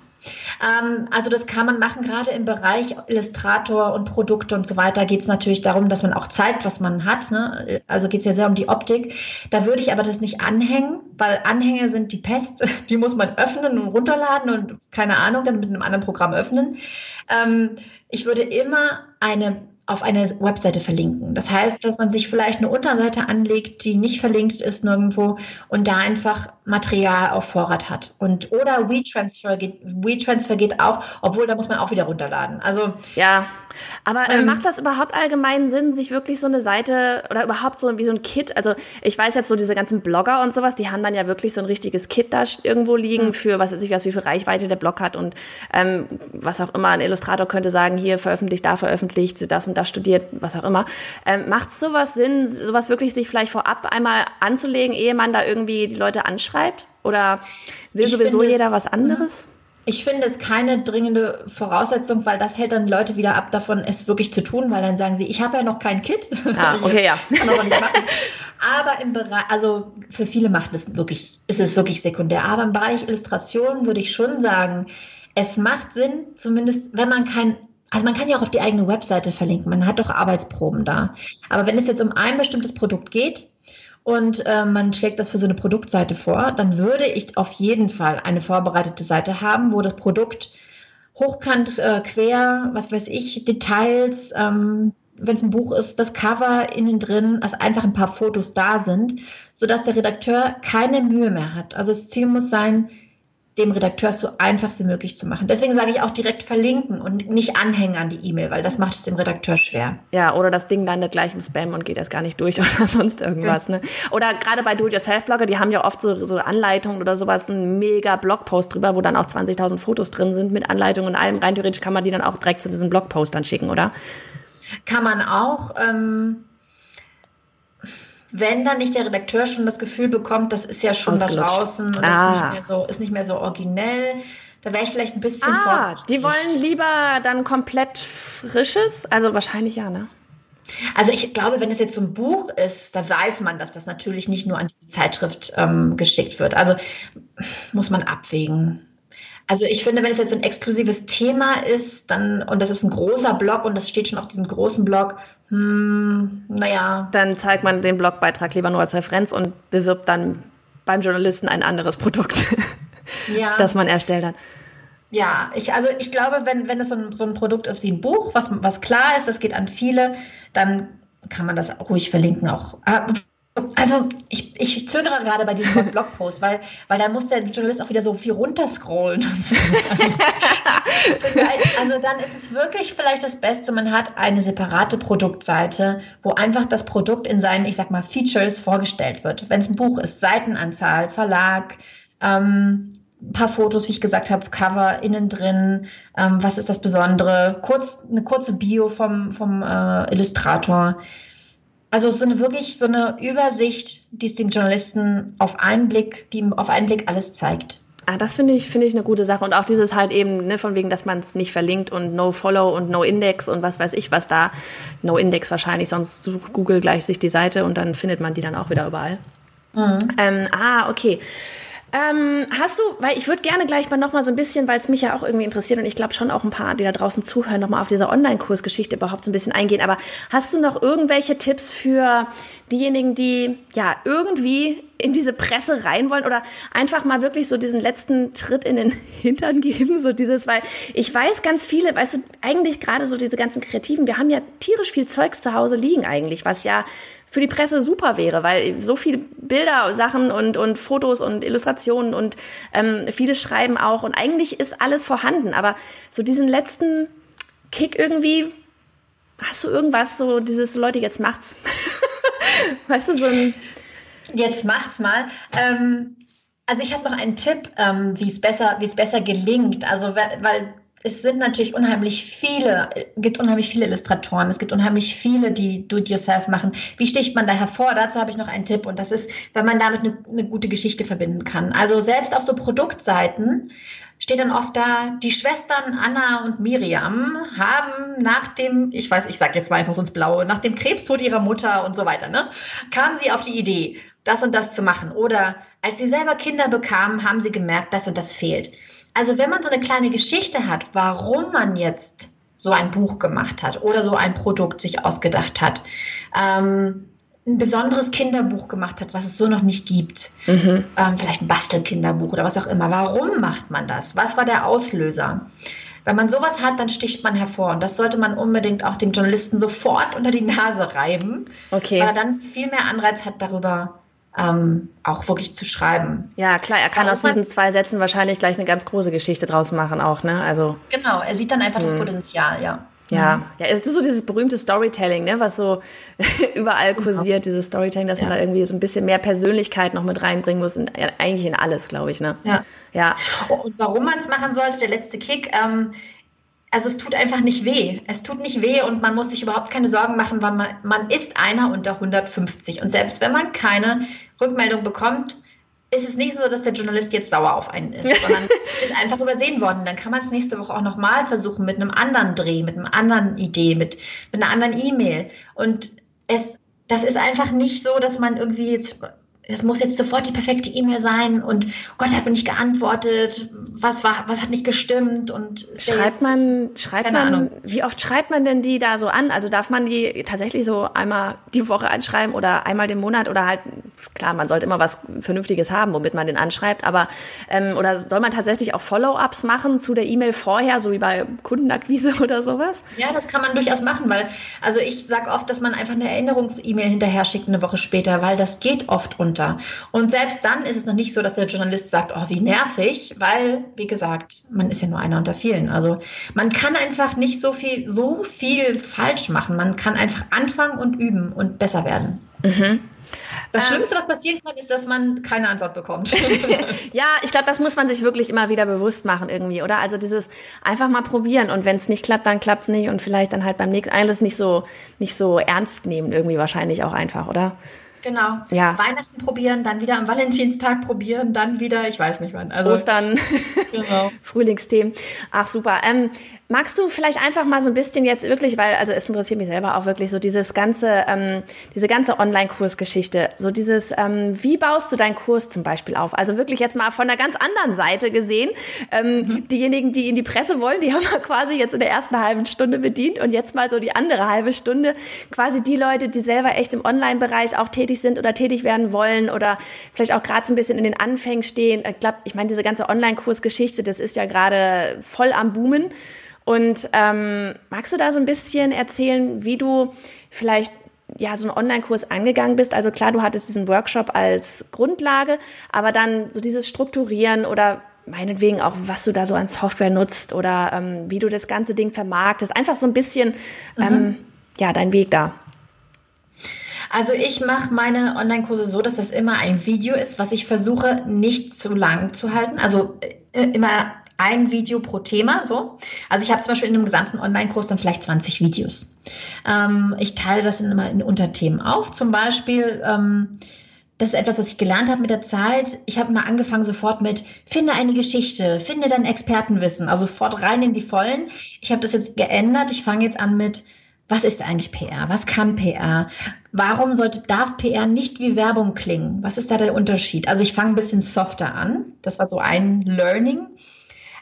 Ähm, also das kann man machen, gerade im Bereich Illustrator und Produkte und so weiter geht es natürlich darum, dass man auch zeigt, was man hat. Ne? Also geht es ja sehr um die Optik. Da würde ich aber das nicht anhängen, weil Anhänge sind die Pest. Die muss man öffnen und runterladen und keine Ahnung, dann mit einem anderen Programm öffnen. Ähm, ich würde immer eine auf eine Webseite verlinken. Das heißt, dass man sich vielleicht eine Unterseite anlegt, die nicht verlinkt ist nirgendwo und da einfach Material auf Vorrat hat. Und oder WeTransfer geht, WeTransfer geht auch, obwohl da muss man auch wieder runterladen. Also ja, aber äh, ähm, macht das überhaupt allgemeinen Sinn, sich wirklich so eine Seite oder überhaupt so wie so ein Kit? Also ich weiß jetzt so diese ganzen Blogger und sowas, die haben dann ja wirklich so ein richtiges Kit da irgendwo liegen mhm. für was weiß ich was, wie viel Reichweite der Blog hat und ähm, was auch immer. Ein Illustrator könnte sagen, hier veröffentlicht, da veröffentlicht, das und das studiert, was auch immer. Ähm, macht sowas Sinn, sowas wirklich sich vielleicht vorab einmal anzulegen, ehe man da irgendwie die Leute anschreibt? Oder will ich sowieso jeder was anderes? Ich finde es keine dringende Voraussetzung, weil das hält dann Leute wieder ab davon, es wirklich zu tun, weil dann sagen sie, ich habe ja noch kein Kit. Ah, okay, ja. aber im Bereich, also für viele macht es wirklich, ist es wirklich sekundär. Aber im Bereich Illustration würde ich schon sagen, es macht Sinn, zumindest wenn man kein also man kann ja auch auf die eigene Webseite verlinken, man hat doch Arbeitsproben da. Aber wenn es jetzt um ein bestimmtes Produkt geht, und äh, man schlägt das für so eine Produktseite vor, dann würde ich auf jeden Fall eine vorbereitete Seite haben, wo das Produkt hochkant, äh, quer, was weiß ich, Details, ähm, wenn es ein Buch ist, das Cover innen drin, also einfach ein paar Fotos da sind, sodass der Redakteur keine Mühe mehr hat. Also das Ziel muss sein, dem Redakteur so einfach wie möglich zu machen. Deswegen sage ich auch direkt verlinken und nicht anhängen an die E-Mail, weil das macht es dem Redakteur schwer. Ja, oder das Ding landet gleich im Spam und geht erst gar nicht durch oder sonst irgendwas. Ja. Ne? Oder gerade bei Do-it-yourself-Blogger, die haben ja oft so, so Anleitungen oder sowas, ein mega Blogpost drüber, wo dann auch 20.000 Fotos drin sind mit Anleitungen und allem. Rein theoretisch kann man die dann auch direkt zu diesem Blogpost dann schicken, oder? Kann man auch. Ähm wenn dann nicht der Redakteur schon das Gefühl bekommt, das ist ja schon da draußen und ah. ist, nicht mehr so, ist nicht mehr so originell, da wäre ich vielleicht ein bisschen ah, vorsichtig. Die wollen lieber dann komplett frisches, also wahrscheinlich ja, ne? Also ich glaube, wenn es jetzt so ein Buch ist, da weiß man, dass das natürlich nicht nur an diese Zeitschrift ähm, geschickt wird. Also muss man abwägen. Also ich finde, wenn es jetzt so ein exklusives Thema ist, dann, und das ist ein großer Blog und das steht schon auf diesem großen Blog, hm, naja. Dann zeigt man den Blogbeitrag lieber nur als Referenz und bewirbt dann beim Journalisten ein anderes Produkt, ja. das man erstellt hat. Ja, ich, also ich glaube, wenn, wenn es so ein, so ein Produkt ist wie ein Buch, was, was klar ist, das geht an viele, dann kann man das ruhig verlinken auch. Also ich, ich zögere gerade bei diesem Blogpost, weil, weil dann muss der Journalist auch wieder so viel runterscrollen. So. also dann ist es wirklich vielleicht das Beste, man hat eine separate Produktseite, wo einfach das Produkt in seinen, ich sag mal, Features vorgestellt wird. Wenn es ein Buch ist, Seitenanzahl, Verlag, ähm, ein paar Fotos, wie ich gesagt habe, Cover innen drin, ähm, was ist das Besondere, kurz eine kurze Bio vom, vom äh, Illustrator. Also so eine wirklich so eine Übersicht, die es dem Journalisten auf einen Blick, die ihm auf einen Blick alles zeigt. Ah, das finde ich, finde ich eine gute Sache. Und auch dieses halt eben, ne, von wegen, dass man es nicht verlinkt und No Follow und No Index und was weiß ich, was da. No Index wahrscheinlich, sonst sucht Google gleich sich die Seite und dann findet man die dann auch wieder überall. Mhm. Ähm, ah, okay. Ähm, hast du, weil ich würde gerne gleich mal nochmal so ein bisschen, weil es mich ja auch irgendwie interessiert und ich glaube schon auch ein paar, die da draußen zuhören, nochmal auf diese Online-Kursgeschichte überhaupt so ein bisschen eingehen. Aber hast du noch irgendwelche Tipps für diejenigen, die ja irgendwie in diese Presse rein wollen oder einfach mal wirklich so diesen letzten Tritt in den Hintern geben, so dieses, weil ich weiß ganz viele, weißt du, eigentlich gerade so diese ganzen Kreativen, wir haben ja tierisch viel Zeugs zu Hause liegen eigentlich, was ja für die Presse super wäre, weil so viele Bilder, Sachen und, und Fotos und Illustrationen und ähm, viele schreiben auch und eigentlich ist alles vorhanden, aber so diesen letzten Kick irgendwie, hast du irgendwas, so dieses, Leute, jetzt macht's. weißt du, so ein... Jetzt macht's mal. Ähm, also ich habe noch einen Tipp, ähm, wie es besser, wie es besser gelingt. Also weil es sind natürlich unheimlich viele, gibt unheimlich viele Illustratoren, es gibt unheimlich viele, die Do-it-yourself machen. Wie sticht man da hervor? Dazu habe ich noch einen Tipp und das ist, wenn man damit eine, eine gute Geschichte verbinden kann. Also selbst auf so Produktseiten steht dann oft da, die Schwestern Anna und Miriam haben nach dem, ich weiß, ich sage jetzt mal einfach so ins Blaue, nach dem Krebstod ihrer Mutter und so weiter, ne, kamen sie auf die Idee, das und das zu machen. Oder als sie selber Kinder bekamen, haben sie gemerkt, das und das fehlt. Also wenn man so eine kleine Geschichte hat, warum man jetzt so ein Buch gemacht hat oder so ein Produkt sich ausgedacht hat, ähm, ein besonderes Kinderbuch gemacht hat, was es so noch nicht gibt, mhm. ähm, vielleicht ein Bastelkinderbuch oder was auch immer. Warum macht man das? Was war der Auslöser? Wenn man sowas hat, dann sticht man hervor. Und das sollte man unbedingt auch dem Journalisten sofort unter die Nase reiben, okay. weil er dann viel mehr Anreiz hat, darüber ähm, auch wirklich zu schreiben. Ja, klar, er kann aus diesen zwei Sätzen wahrscheinlich gleich eine ganz große Geschichte draus machen auch, ne? Also genau, er sieht dann einfach mh. das hm. Potenzial, ja. Ja, mhm. ja, es ist so dieses berühmte Storytelling, ne, was so überall genau. kursiert, dieses Storytelling, dass ja. man da irgendwie so ein bisschen mehr Persönlichkeit noch mit reinbringen muss, in, eigentlich in alles, glaube ich, ne? Ja. ja. Und warum man es machen sollte, der letzte Kick, ähm, also es tut einfach nicht weh. Es tut nicht weh und man muss sich überhaupt keine Sorgen machen, weil man, man ist einer unter 150. Und selbst wenn man keine Rückmeldung bekommt, ist es nicht so, dass der Journalist jetzt sauer auf einen ist, sondern ist einfach übersehen worden. Dann kann man es nächste Woche auch nochmal versuchen mit einem anderen Dreh, mit einer anderen Idee, mit, mit einer anderen E-Mail. Und es, das ist einfach nicht so, dass man irgendwie jetzt das muss jetzt sofort die perfekte E-Mail sein und Gott hat mir nicht geantwortet, was war, was hat nicht gestimmt und schreibt man, schreibt man, Ahnung. wie oft schreibt man denn die da so an? Also darf man die tatsächlich so einmal die Woche anschreiben oder einmal den Monat oder halt klar, man sollte immer was Vernünftiges haben, womit man den anschreibt, aber ähm, oder soll man tatsächlich auch Follow-ups machen zu der E-Mail vorher, so wie bei Kundenakquise oder sowas? Ja, das kann man durchaus machen, weil also ich sage oft, dass man einfach eine Erinnerungs-E-Mail hinterher schickt eine Woche später, weil das geht oft unter runter. Und selbst dann ist es noch nicht so, dass der Journalist sagt, oh, wie nervig, weil, wie gesagt, man ist ja nur einer unter vielen. Also man kann einfach nicht so viel, so viel falsch machen. Man kann einfach anfangen und üben und besser werden. Mhm. Das ähm, Schlimmste, was passieren kann, ist, dass man keine Antwort bekommt. ja, ich glaube, das muss man sich wirklich immer wieder bewusst machen irgendwie, oder? Also dieses einfach mal probieren und wenn es nicht klappt, dann klappt es nicht und vielleicht dann halt beim nächsten alles nicht so nicht so ernst nehmen irgendwie wahrscheinlich auch einfach, oder? Genau. Ja. Weihnachten probieren, dann wieder am Valentinstag probieren, dann wieder, ich weiß nicht wann. Also, Ostern, genau. Frühlingsthemen. Ach super. Ähm, Magst du vielleicht einfach mal so ein bisschen jetzt wirklich, weil also es interessiert mich selber auch wirklich so dieses ganze, ähm, diese ganze Online-Kursgeschichte, so dieses, ähm, wie baust du deinen Kurs zum Beispiel auf? Also wirklich jetzt mal von der ganz anderen Seite gesehen. Ähm, mhm. Diejenigen, die in die Presse wollen, die haben wir quasi jetzt in der ersten halben Stunde bedient und jetzt mal so die andere halbe Stunde quasi die Leute, die selber echt im Online-Bereich auch tätig sind oder tätig werden wollen oder vielleicht auch gerade so ein bisschen in den Anfängen stehen. Ich glaube, ich meine, diese ganze Online-Kursgeschichte, das ist ja gerade voll am Boomen. Und ähm, magst du da so ein bisschen erzählen, wie du vielleicht ja so einen Online-Kurs angegangen bist? Also klar, du hattest diesen Workshop als Grundlage, aber dann so dieses Strukturieren oder meinetwegen auch, was du da so an Software nutzt oder ähm, wie du das ganze Ding vermarktest. Einfach so ein bisschen, mhm. ähm, ja, dein Weg da. Also ich mache meine Online-Kurse so, dass das immer ein Video ist, was ich versuche nicht zu lang zu halten. Also äh, immer ein Video pro Thema, so. Also ich habe zum Beispiel in einem gesamten Online-Kurs dann vielleicht 20 Videos. Ähm, ich teile das dann immer in Unterthemen auf. Zum Beispiel, ähm, das ist etwas, was ich gelernt habe mit der Zeit. Ich habe mal angefangen sofort mit, finde eine Geschichte, finde dein Expertenwissen, also sofort rein in die Vollen. Ich habe das jetzt geändert. Ich fange jetzt an mit, was ist eigentlich PR? Was kann PR? Warum sollte, darf PR nicht wie Werbung klingen? Was ist da der Unterschied? Also ich fange ein bisschen softer an. Das war so ein Learning.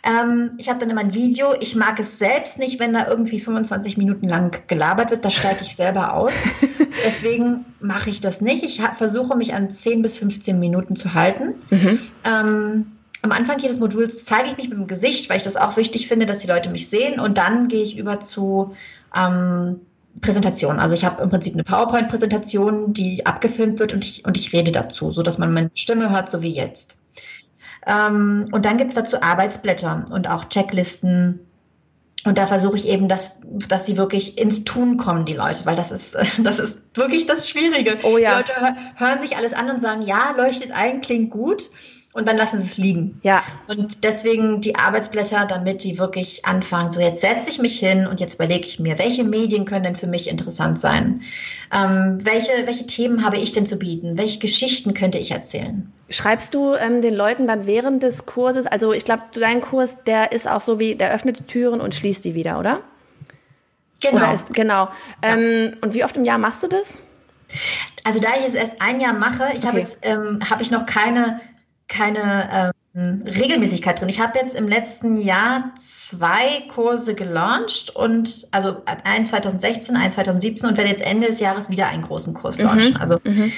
Ähm, ich habe dann immer ein Video. Ich mag es selbst nicht, wenn da irgendwie 25 Minuten lang gelabert wird. Da steige ich selber aus. Deswegen mache ich das nicht. Ich versuche mich an 10 bis 15 Minuten zu halten. Mhm. Ähm, am Anfang jedes Moduls zeige ich mich mit dem Gesicht, weil ich das auch wichtig finde, dass die Leute mich sehen. Und dann gehe ich über zu ähm, Präsentation. Also ich habe im Prinzip eine PowerPoint-Präsentation, die abgefilmt wird und ich, und ich rede dazu, sodass man meine Stimme hört, so wie jetzt. Ähm, und dann gibt es dazu Arbeitsblätter und auch Checklisten. Und da versuche ich eben, dass, dass sie wirklich ins Tun kommen, die Leute, weil das ist, das ist wirklich das Schwierige. Oh ja. Die Leute hören sich alles an und sagen, ja, leuchtet ein, klingt gut und dann lassen sie es liegen. Ja. Und deswegen die Arbeitsblätter, damit die wirklich anfangen, so jetzt setze ich mich hin und jetzt überlege ich mir, welche Medien können denn für mich interessant sein? Ähm, welche, welche Themen habe ich denn zu bieten? Welche Geschichten könnte ich erzählen? Schreibst du ähm, den Leuten dann während des Kurses, also ich glaube, dein Kurs, der ist auch so wie, der öffnet die Türen und schließt die wieder, oder? Genau. Ist, genau. Ja. Ähm, und wie oft im Jahr machst du das? Also da ich es erst ein Jahr mache, ich okay. habe jetzt ähm, habe ich noch keine keine ähm, Regelmäßigkeit drin. Ich habe jetzt im letzten Jahr zwei Kurse gelauncht und also ein 2016, ein 2017 und werde jetzt Ende des Jahres wieder einen großen Kurs mhm. launchen. Also mhm.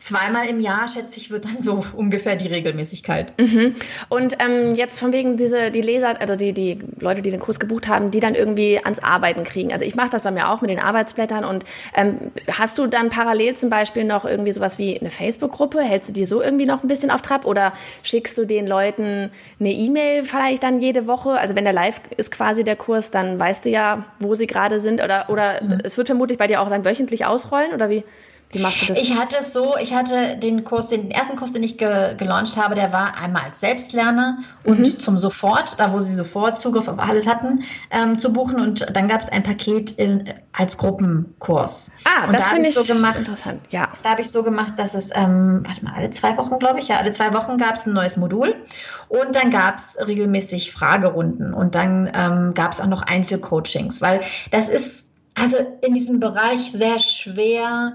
zweimal im Jahr, schätze ich, wird dann so ungefähr die Regelmäßigkeit. Mhm. Und ähm, jetzt von wegen diese, die Leser, also die, die Leute, die den Kurs gebucht haben, die dann irgendwie ans Arbeiten kriegen. Also ich mache das bei mir auch mit den Arbeitsblättern und ähm, hast du dann parallel zum Beispiel noch irgendwie sowas wie eine Facebook-Gruppe? Hältst du die so irgendwie noch ein bisschen auf Trab oder schickst du den Leuten eine E-Mail vielleicht dann jede Woche? Also wenn der live ist quasi der Kurs, dann weißt du ja, wo sie gerade sind oder, oder mhm. es wird vermutlich bei dir auch dann wöchentlich ausrollen oder wie? Wie machst du das? Ich hatte es so, ich hatte den Kurs, den ersten Kurs, den ich ge gelauncht habe, der war einmal als Selbstlerner und mhm. zum Sofort, da wo sie sofort Zugriff auf alles hatten, ähm, zu buchen. Und dann gab es ein Paket in, als Gruppenkurs. Ah, und das da finde ich so gemacht, interessant. Ja. Da habe ich so gemacht, dass es, ähm, warte mal, alle zwei Wochen, glaube ich, ja, alle zwei Wochen gab es ein neues Modul. Und dann gab es regelmäßig Fragerunden und dann ähm, gab es auch noch Einzelcoachings, weil das ist also in diesem Bereich sehr schwer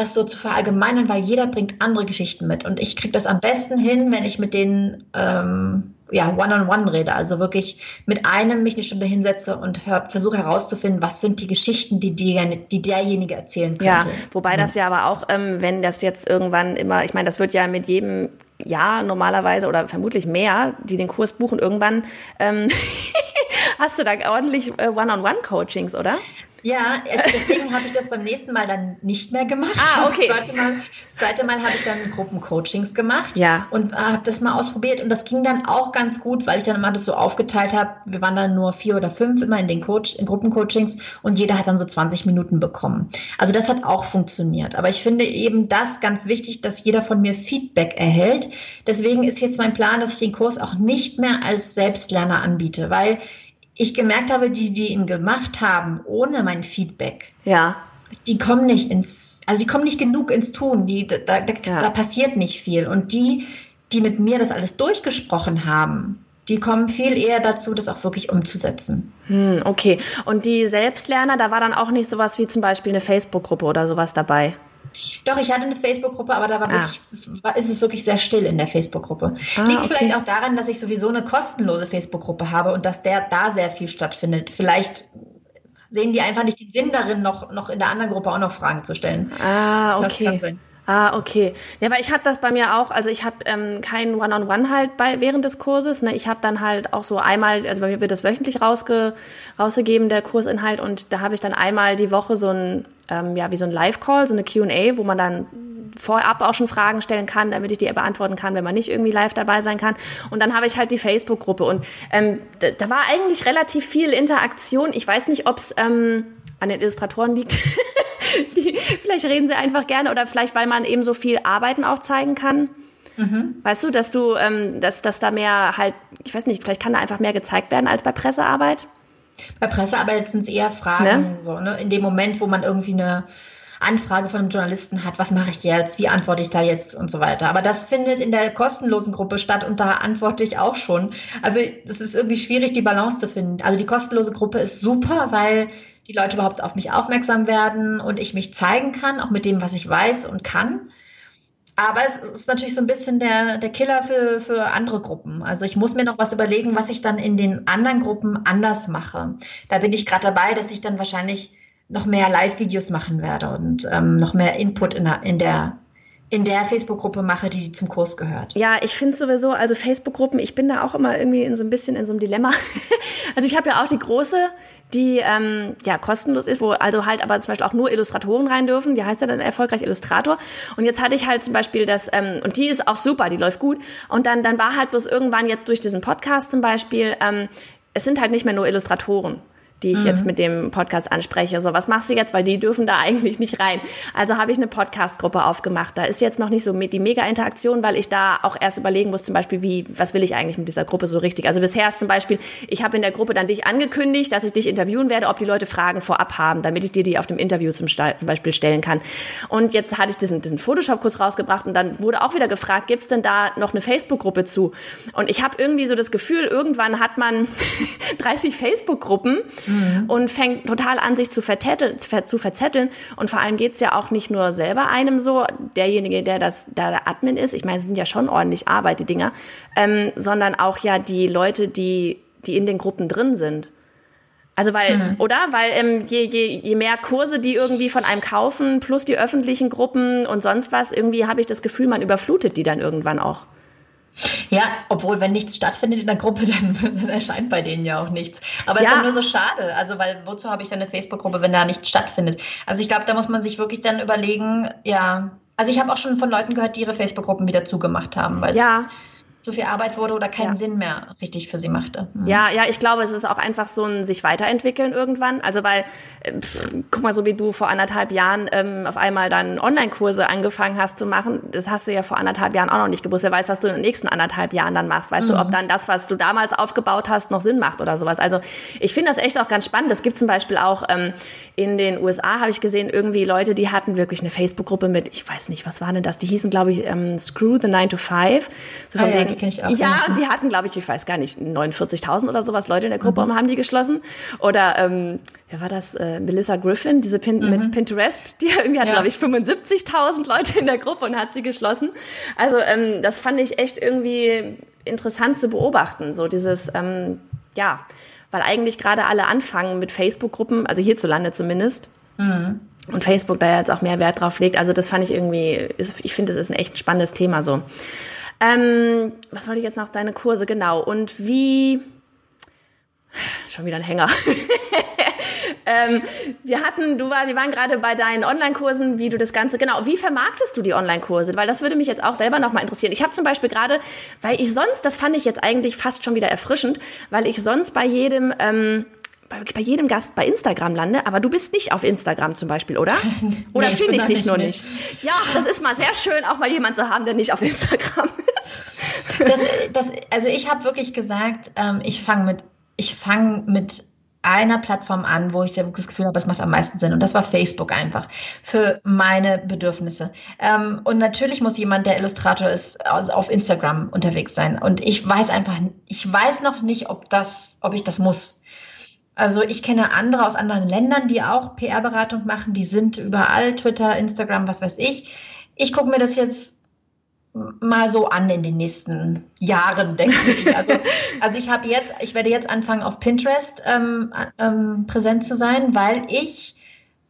das so zu verallgemeinern, weil jeder bringt andere Geschichten mit. Und ich kriege das am besten hin, wenn ich mit denen ähm, ja, one-on-one -on -one rede. Also wirklich mit einem mich eine Stunde hinsetze und versuche herauszufinden, was sind die Geschichten, die, die, die derjenige erzählen könnte. Ja, wobei das ja aber auch, ähm, wenn das jetzt irgendwann immer, ich meine, das wird ja mit jedem Jahr normalerweise oder vermutlich mehr, die den Kurs buchen, irgendwann ähm, hast du da ordentlich äh, One-on-One-Coachings, oder? Ja, deswegen habe ich das beim nächsten Mal dann nicht mehr gemacht. Ah, okay. Das zweite Mal, das zweite Mal habe ich dann Gruppencoachings gemacht ja. und habe das mal ausprobiert. Und das ging dann auch ganz gut, weil ich dann immer das so aufgeteilt habe. Wir waren dann nur vier oder fünf immer in den Coach, in Gruppencoachings und jeder hat dann so 20 Minuten bekommen. Also das hat auch funktioniert. Aber ich finde eben das ganz wichtig, dass jeder von mir Feedback erhält. Deswegen ist jetzt mein Plan, dass ich den Kurs auch nicht mehr als Selbstlerner anbiete, weil ich gemerkt habe, die, die ihn gemacht haben, ohne mein Feedback, ja. die kommen nicht ins, also die kommen nicht genug ins Tun, die, da, da, ja. da passiert nicht viel. Und die, die mit mir das alles durchgesprochen haben, die kommen viel eher dazu, das auch wirklich umzusetzen. Hm, okay. Und die Selbstlerner, da war dann auch nicht sowas wie zum Beispiel eine Facebook-Gruppe oder sowas dabei? Doch, ich hatte eine Facebook-Gruppe, aber da war ah. wirklich, ist es wirklich sehr still in der Facebook-Gruppe. Ah, Liegt okay. vielleicht auch daran, dass ich sowieso eine kostenlose Facebook-Gruppe habe und dass der da sehr viel stattfindet. Vielleicht sehen die einfach nicht den Sinn darin, noch, noch in der anderen Gruppe auch noch Fragen zu stellen. Ah, okay. Das kann sein. Ah, okay. Ja, weil ich hatte das bei mir auch, also ich habe ähm, kein One-on-One -on -One halt bei, während des Kurses. Ne? Ich habe dann halt auch so einmal, also bei mir wird das wöchentlich rausge, rausgegeben, der Kursinhalt, und da habe ich dann einmal die Woche so ein, ähm, ja, wie so ein Live-Call, so eine QA, wo man dann vorab auch schon Fragen stellen kann, damit ich die beantworten kann, wenn man nicht irgendwie live dabei sein kann. Und dann habe ich halt die Facebook-Gruppe und ähm, da, da, war eigentlich relativ viel Interaktion. Ich weiß nicht, ob es ähm, an den Illustratoren liegt. die, vielleicht reden sie einfach gerne oder vielleicht, weil man eben so viel Arbeiten auch zeigen kann. Mhm. Weißt du, dass du, ähm, dass, dass da mehr halt, ich weiß nicht, vielleicht kann da einfach mehr gezeigt werden als bei Pressearbeit? Bei Pressearbeit sind es eher Fragen, ne? so, ne? in dem Moment, wo man irgendwie eine Anfrage von einem Journalisten hat, was mache ich jetzt, wie antworte ich da jetzt und so weiter. Aber das findet in der kostenlosen Gruppe statt und da antworte ich auch schon. Also es ist irgendwie schwierig, die Balance zu finden. Also die kostenlose Gruppe ist super, weil die Leute überhaupt auf mich aufmerksam werden und ich mich zeigen kann, auch mit dem, was ich weiß und kann. Aber es ist natürlich so ein bisschen der, der Killer für, für andere Gruppen. Also ich muss mir noch was überlegen, was ich dann in den anderen Gruppen anders mache. Da bin ich gerade dabei, dass ich dann wahrscheinlich noch mehr Live-Videos machen werde und ähm, noch mehr Input in der, in der in der Facebook-Gruppe mache, die zum Kurs gehört. Ja, ich finde sowieso, also Facebook-Gruppen, ich bin da auch immer irgendwie in so ein bisschen in so einem Dilemma. also ich habe ja auch die große, die ähm, ja kostenlos ist, wo also halt aber zum Beispiel auch nur Illustratoren rein dürfen. Die heißt ja dann erfolgreich Illustrator. Und jetzt hatte ich halt zum Beispiel das, ähm, und die ist auch super, die läuft gut. Und dann, dann war halt bloß irgendwann jetzt durch diesen Podcast zum Beispiel, ähm, es sind halt nicht mehr nur Illustratoren die ich mhm. jetzt mit dem Podcast anspreche. So, was machst du jetzt? Weil die dürfen da eigentlich nicht rein. Also habe ich eine Podcast-Gruppe aufgemacht. Da ist jetzt noch nicht so die Mega-Interaktion, weil ich da auch erst überlegen muss, zum Beispiel, wie, was will ich eigentlich mit dieser Gruppe so richtig? Also bisher ist zum Beispiel, ich habe in der Gruppe dann dich angekündigt, dass ich dich interviewen werde, ob die Leute Fragen vorab haben, damit ich dir die auf dem Interview zum, zum Beispiel stellen kann. Und jetzt hatte ich diesen, diesen Photoshop-Kurs rausgebracht und dann wurde auch wieder gefragt, gibt's denn da noch eine Facebook-Gruppe zu? Und ich habe irgendwie so das Gefühl, irgendwann hat man 30 Facebook-Gruppen mhm. und fängt total an, sich zu verzetteln, zu verzetteln. Und vor allem geht's ja auch nicht nur selber einem so, derjenige, der das, da der Admin ist, ich meine, es sind ja schon ordentlich Arbeit, die Dinger, ähm, sondern auch ja die Leute, die, die in den Gruppen drin sind. Also weil, mhm. oder? Weil ähm, je, je, je mehr Kurse die irgendwie von einem kaufen, plus die öffentlichen Gruppen und sonst was, irgendwie habe ich das Gefühl, man überflutet die dann irgendwann auch. Ja, obwohl, wenn nichts stattfindet in der Gruppe, dann, dann erscheint bei denen ja auch nichts. Aber es ja. ist dann nur so schade. Also, weil wozu habe ich dann eine Facebook-Gruppe, wenn da nichts stattfindet? Also, ich glaube, da muss man sich wirklich dann überlegen, ja. Also, ich habe auch schon von Leuten gehört, die ihre Facebook-Gruppen wieder zugemacht haben, weil ja so viel Arbeit wurde oder keinen ja. Sinn mehr richtig für sie machte. Mhm. Ja, ja, ich glaube, es ist auch einfach so ein sich weiterentwickeln irgendwann. Also weil, äh, pff, guck mal, so wie du vor anderthalb Jahren ähm, auf einmal dann Online-Kurse angefangen hast zu machen, das hast du ja vor anderthalb Jahren auch noch nicht gewusst. Wer weiß, was du in den nächsten anderthalb Jahren dann machst. Weißt mhm. du, ob mhm. dann das, was du damals aufgebaut hast, noch Sinn macht oder sowas. Also ich finde das echt auch ganz spannend. Es gibt zum Beispiel auch ähm, in den USA, habe ich gesehen, irgendwie Leute, die hatten wirklich eine Facebook-Gruppe mit, ich weiß nicht, was war denn das? Die hießen, glaube ich, ähm, Screw the 9 to 5. So von ah, ja, die kenne ich auch. Ja, und die hatten, glaube ich, ich weiß gar nicht, 49.000 oder sowas Leute in der Gruppe mhm. und haben die geschlossen. Oder, ähm, wer war das? Äh, Melissa Griffin, diese Pin mhm. mit Pinterest, die irgendwie hat, ja. glaube ich, 75.000 Leute in der Gruppe und hat sie geschlossen. Also, ähm, das fand ich echt irgendwie interessant zu beobachten. So dieses, ähm, ja, weil eigentlich gerade alle anfangen mit Facebook-Gruppen, also hierzulande zumindest. Mhm und Facebook da jetzt auch mehr Wert drauf legt. Also das fand ich irgendwie, ich finde, das ist ein echt spannendes Thema so. Ähm, was wollte ich jetzt noch? Deine Kurse, genau. Und wie. Schon wieder ein Hänger. ähm, wir hatten, du war, wir waren gerade bei deinen Online-Kursen, wie du das Ganze, genau, wie vermarktest du die Online-Kurse? Weil das würde mich jetzt auch selber nochmal interessieren. Ich habe zum Beispiel gerade, weil ich sonst, das fand ich jetzt eigentlich fast schon wieder erfrischend, weil ich sonst bei jedem ähm, bei, bei jedem Gast bei Instagram lande, aber du bist nicht auf Instagram zum Beispiel, oder? Oder nee, finde ich dich nur nicht. nicht? Ja, das ist mal sehr schön, auch mal jemand zu haben, der nicht auf Instagram ist. Das, das, also ich habe wirklich gesagt, ähm, ich fange mit, ich fange mit einer Plattform an, wo ich das Gefühl habe, es macht am meisten Sinn. Und das war Facebook einfach für meine Bedürfnisse. Ähm, und natürlich muss jemand, der Illustrator ist, also auf Instagram unterwegs sein. Und ich weiß einfach, ich weiß noch nicht, ob das, ob ich das muss. Also ich kenne andere aus anderen Ländern, die auch PR-Beratung machen. Die sind überall, Twitter, Instagram, was weiß ich. Ich gucke mir das jetzt mal so an in den nächsten Jahren, denke ich. Also, also ich habe jetzt, ich werde jetzt anfangen, auf Pinterest ähm, ähm, präsent zu sein, weil ich,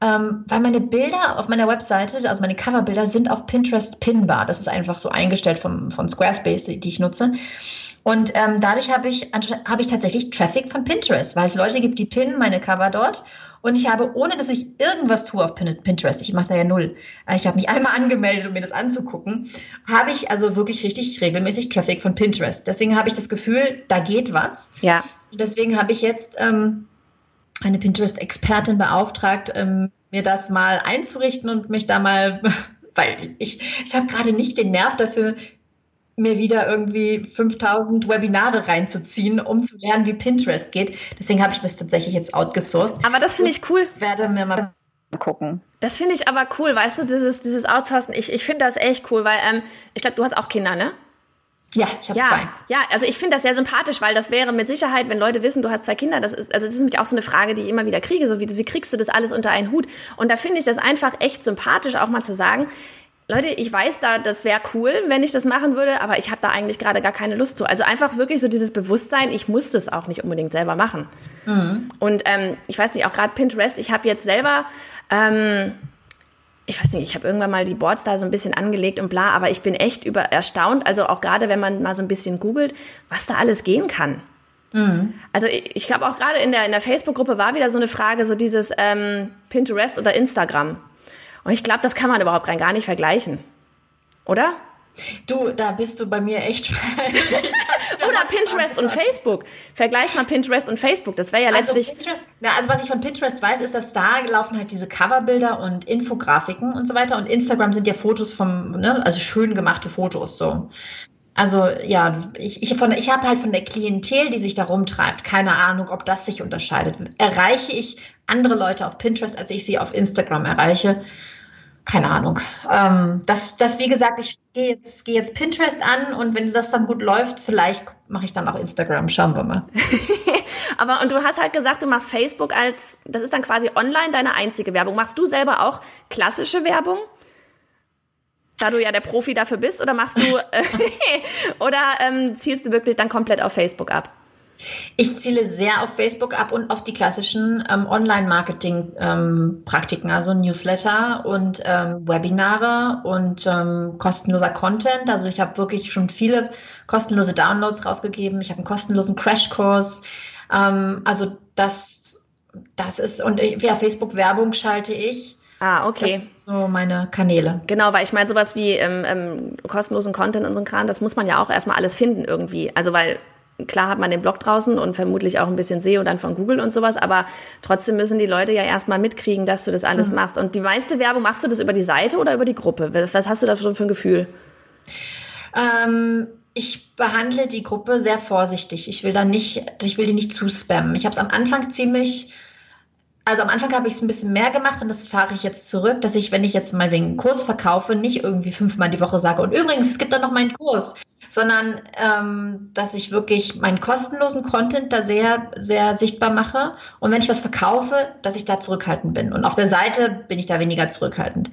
ähm, weil meine Bilder auf meiner Webseite, also meine Coverbilder sind auf Pinterest pinbar. Das ist einfach so eingestellt vom, von Squarespace, die ich nutze. Und ähm, dadurch habe ich, hab ich tatsächlich Traffic von Pinterest, weil es Leute gibt, die pinnen meine Cover dort. Und ich habe, ohne dass ich irgendwas tue auf Pinterest, ich mache da ja null, äh, ich habe mich einmal angemeldet, um mir das anzugucken, habe ich also wirklich richtig regelmäßig Traffic von Pinterest. Deswegen habe ich das Gefühl, da geht was. Ja. Deswegen habe ich jetzt ähm, eine Pinterest-Expertin beauftragt, ähm, mir das mal einzurichten und mich da mal, weil ich, ich habe gerade nicht den Nerv dafür, mir wieder irgendwie 5000 Webinare reinzuziehen, um zu lernen, wie Pinterest geht. Deswegen habe ich das tatsächlich jetzt outgesourced. Aber das finde ich cool. Werde mir mal gucken. Das finde ich aber cool, weißt du, dieses, dieses Outsourcen. Ich, ich finde das echt cool, weil ähm, ich glaube, du hast auch Kinder, ne? Ja, ich habe ja, zwei. Ja, also ich finde das sehr sympathisch, weil das wäre mit Sicherheit, wenn Leute wissen, du hast zwei Kinder, das ist, also das ist nämlich auch so eine Frage, die ich immer wieder kriege, so wie, wie kriegst du das alles unter einen Hut? Und da finde ich das einfach echt sympathisch, auch mal zu sagen, Leute, ich weiß da, das wäre cool, wenn ich das machen würde, aber ich habe da eigentlich gerade gar keine Lust zu. Also einfach wirklich so dieses Bewusstsein, ich muss das auch nicht unbedingt selber machen. Mhm. Und ähm, ich weiß nicht, auch gerade Pinterest, ich habe jetzt selber, ähm, ich weiß nicht, ich habe irgendwann mal die Boards da so ein bisschen angelegt und bla, aber ich bin echt über erstaunt, also auch gerade wenn man mal so ein bisschen googelt, was da alles gehen kann. Mhm. Also ich, ich glaube auch gerade in der, in der Facebook-Gruppe war wieder so eine Frage, so dieses ähm, Pinterest oder Instagram. Und ich glaube, das kann man überhaupt rein gar nicht vergleichen. Oder? Du, da bist du bei mir echt falsch. Oder Pinterest und Facebook. Vergleich mal Pinterest und Facebook. Das wäre ja also letztlich. Pinterest, ja, also was ich von Pinterest weiß, ist, dass da laufen halt diese Coverbilder und Infografiken und so weiter. Und Instagram sind ja Fotos vom, ne, also schön gemachte Fotos so. Also ja, ich, ich, ich habe halt von der Klientel, die sich da rumtreibt, keine Ahnung, ob das sich unterscheidet. Erreiche ich andere Leute auf Pinterest, als ich sie auf Instagram erreiche? Keine Ahnung. Ähm, das, das, wie gesagt, ich gehe jetzt, geh jetzt Pinterest an und wenn das dann gut läuft, vielleicht mache ich dann auch Instagram. Schauen wir mal. Aber und du hast halt gesagt, du machst Facebook als, das ist dann quasi online deine einzige Werbung. Machst du selber auch klassische Werbung? Da du ja der Profi dafür bist, oder machst du, äh, oder ähm, zielst du wirklich dann komplett auf Facebook ab? Ich ziele sehr auf Facebook ab und auf die klassischen ähm, Online-Marketing-Praktiken, ähm, also Newsletter und ähm, Webinare und ähm, kostenloser Content. Also ich habe wirklich schon viele kostenlose Downloads rausgegeben. Ich habe einen kostenlosen Crashkurs. Ähm, also das, das ist, und via Facebook-Werbung schalte ich. Ah, okay. Das sind so meine Kanäle. Genau, weil ich meine, sowas wie ähm, ähm, kostenlosen Content und so ein Kram, das muss man ja auch erstmal alles finden irgendwie. Also, weil klar hat man den Blog draußen und vermutlich auch ein bisschen SEO dann von Google und sowas, aber trotzdem müssen die Leute ja erstmal mitkriegen, dass du das alles mhm. machst. Und die meiste Werbung, machst du das über die Seite oder über die Gruppe? Was hast du da schon für ein Gefühl? Ähm, ich behandle die Gruppe sehr vorsichtig. Ich will da nicht, ich will die nicht zuspammen. Ich habe es am Anfang ziemlich also am Anfang habe ich es ein bisschen mehr gemacht und das fahre ich jetzt zurück, dass ich, wenn ich jetzt mal den Kurs verkaufe, nicht irgendwie fünfmal die Woche sage, und übrigens, es gibt da noch meinen Kurs sondern ähm, dass ich wirklich meinen kostenlosen Content da sehr, sehr sichtbar mache. Und wenn ich was verkaufe, dass ich da zurückhaltend bin. Und auf der Seite bin ich da weniger zurückhaltend.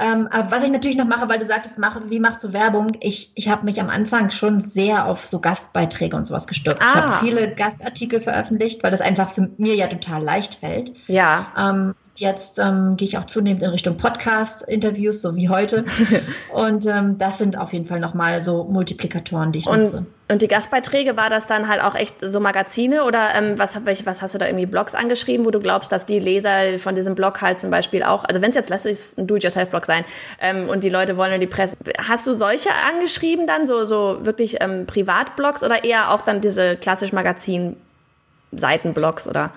Ähm, was ich natürlich noch mache, weil du sagtest, mach, wie machst du Werbung? Ich, ich habe mich am Anfang schon sehr auf so Gastbeiträge und sowas gestürzt. Ah. Ich habe viele Gastartikel veröffentlicht, weil das einfach für mir ja total leicht fällt. Ja. Ähm, Jetzt ähm, gehe ich auch zunehmend in Richtung Podcast-Interviews, so wie heute. und ähm, das sind auf jeden Fall nochmal so Multiplikatoren, die ich und, nutze. Und die Gastbeiträge, war das dann halt auch echt so Magazine oder ähm, was, was hast du da irgendwie Blogs angeschrieben, wo du glaubst, dass die Leser von diesem Blog halt zum Beispiel auch, also wenn es jetzt lässt sich ein Do-it-yourself-Blog sein ähm, und die Leute wollen in die Presse, hast du solche angeschrieben dann, so, so wirklich ähm, Privatblogs oder eher auch dann diese klassisch Magazin-Seitenblogs oder?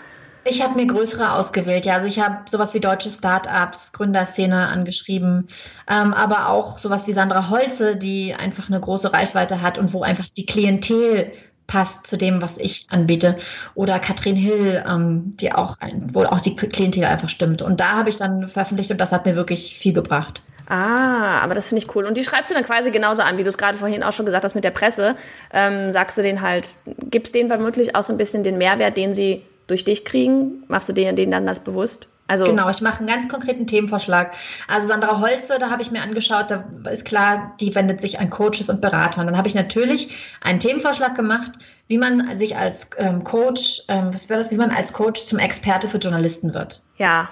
Ich habe mir größere ausgewählt, ja. Also ich habe sowas wie deutsche Startups, Gründerszene angeschrieben, ähm, aber auch sowas wie Sandra Holze, die einfach eine große Reichweite hat und wo einfach die Klientel passt zu dem, was ich anbiete. Oder Katrin Hill, ähm, die auch, wo auch die Klientel einfach stimmt. Und da habe ich dann veröffentlicht und das hat mir wirklich viel gebracht. Ah, aber das finde ich cool. Und die schreibst du dann quasi genauso an, wie du es gerade vorhin auch schon gesagt hast mit der Presse. Ähm, sagst du denen halt, gibst denen vermutlich auch so ein bisschen den Mehrwert, den sie durch dich kriegen? Machst du denen, denen dann das bewusst? Also genau, ich mache einen ganz konkreten Themenvorschlag. Also Sandra Holze, da habe ich mir angeschaut, da ist klar, die wendet sich an Coaches und Berater. Und dann habe ich natürlich einen Themenvorschlag gemacht, wie man sich als ähm, Coach, ähm, was wäre das, wie man als Coach zum Experte für Journalisten wird. Ja.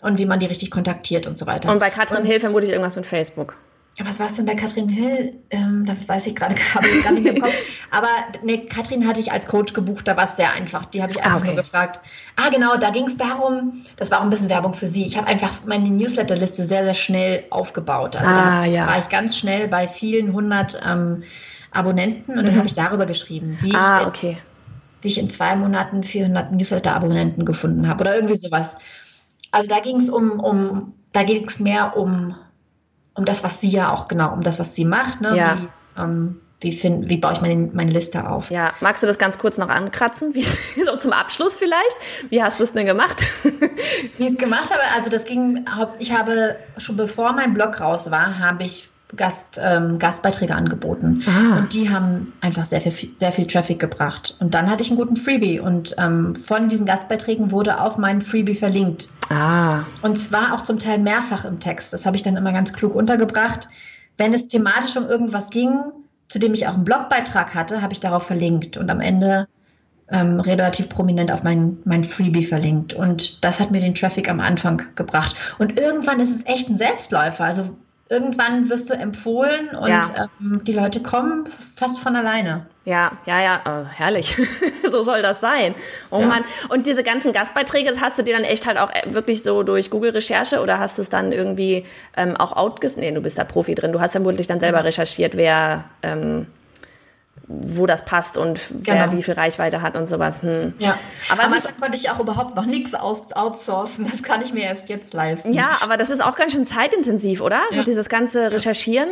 Und wie man die richtig kontaktiert und so weiter. Und bei Katrin Hill vermute ich irgendwas mit Facebook was war es denn bei Katrin Hill? Ähm, da weiß ich gerade gar nicht mehr im Kopf. Aber ne, Katrin hatte ich als Coach gebucht, da war es sehr einfach. Die habe ich einfach ah, okay. nur gefragt. Ah, genau, da ging es darum, das war auch ein bisschen Werbung für sie. Ich habe einfach meine Newsletterliste sehr, sehr schnell aufgebaut. Also ah, da ja. war ich ganz schnell bei vielen hundert ähm, Abonnenten und mhm. dann habe ich darüber geschrieben, wie ah, ich, okay. wie ich in zwei Monaten 400 Newsletter-Abonnenten gefunden habe oder irgendwie sowas. Also da ging es um, um, da ging es mehr um, um das, was sie ja auch genau, um das, was sie macht, ne? Ja. Wie, ähm, wie, find, wie baue ich meine, meine Liste auf? Ja, magst du das ganz kurz noch ankratzen? Wie, so zum Abschluss vielleicht? Wie hast du es denn gemacht? Wie ich es gemacht habe, also das ging, ich habe schon bevor mein Blog raus war, habe ich Gast, ähm, Gastbeiträge angeboten. Ah. Und die haben einfach sehr viel, sehr viel Traffic gebracht. Und dann hatte ich einen guten Freebie. Und ähm, von diesen Gastbeiträgen wurde auf meinen Freebie verlinkt. Ah. Und zwar auch zum Teil mehrfach im Text. Das habe ich dann immer ganz klug untergebracht. Wenn es thematisch um irgendwas ging, zu dem ich auch einen Blogbeitrag hatte, habe ich darauf verlinkt. Und am Ende ähm, relativ prominent auf mein, mein Freebie verlinkt. Und das hat mir den Traffic am Anfang gebracht. Und irgendwann ist es echt ein Selbstläufer. Also irgendwann wirst du empfohlen und ja. ähm, die Leute kommen fast von alleine. Ja, ja, ja, oh, herrlich. so soll das sein. Oh ja. Mann. Und diese ganzen Gastbeiträge, das hast du dir dann echt halt auch äh, wirklich so durch Google-Recherche oder hast du es dann irgendwie ähm, auch outges... Nee, du bist da Profi drin. Du hast ja vermutlich dann selber recherchiert, wer... Ähm, wo das passt und wer genau. wie viel Reichweite hat und sowas. Hm. Ja, aber am Anfang konnte ich auch überhaupt noch nichts outsourcen. Das kann ich mir erst jetzt leisten. Ja, aber das ist auch ganz schön zeitintensiv, oder? Ja. So dieses ganze Recherchieren.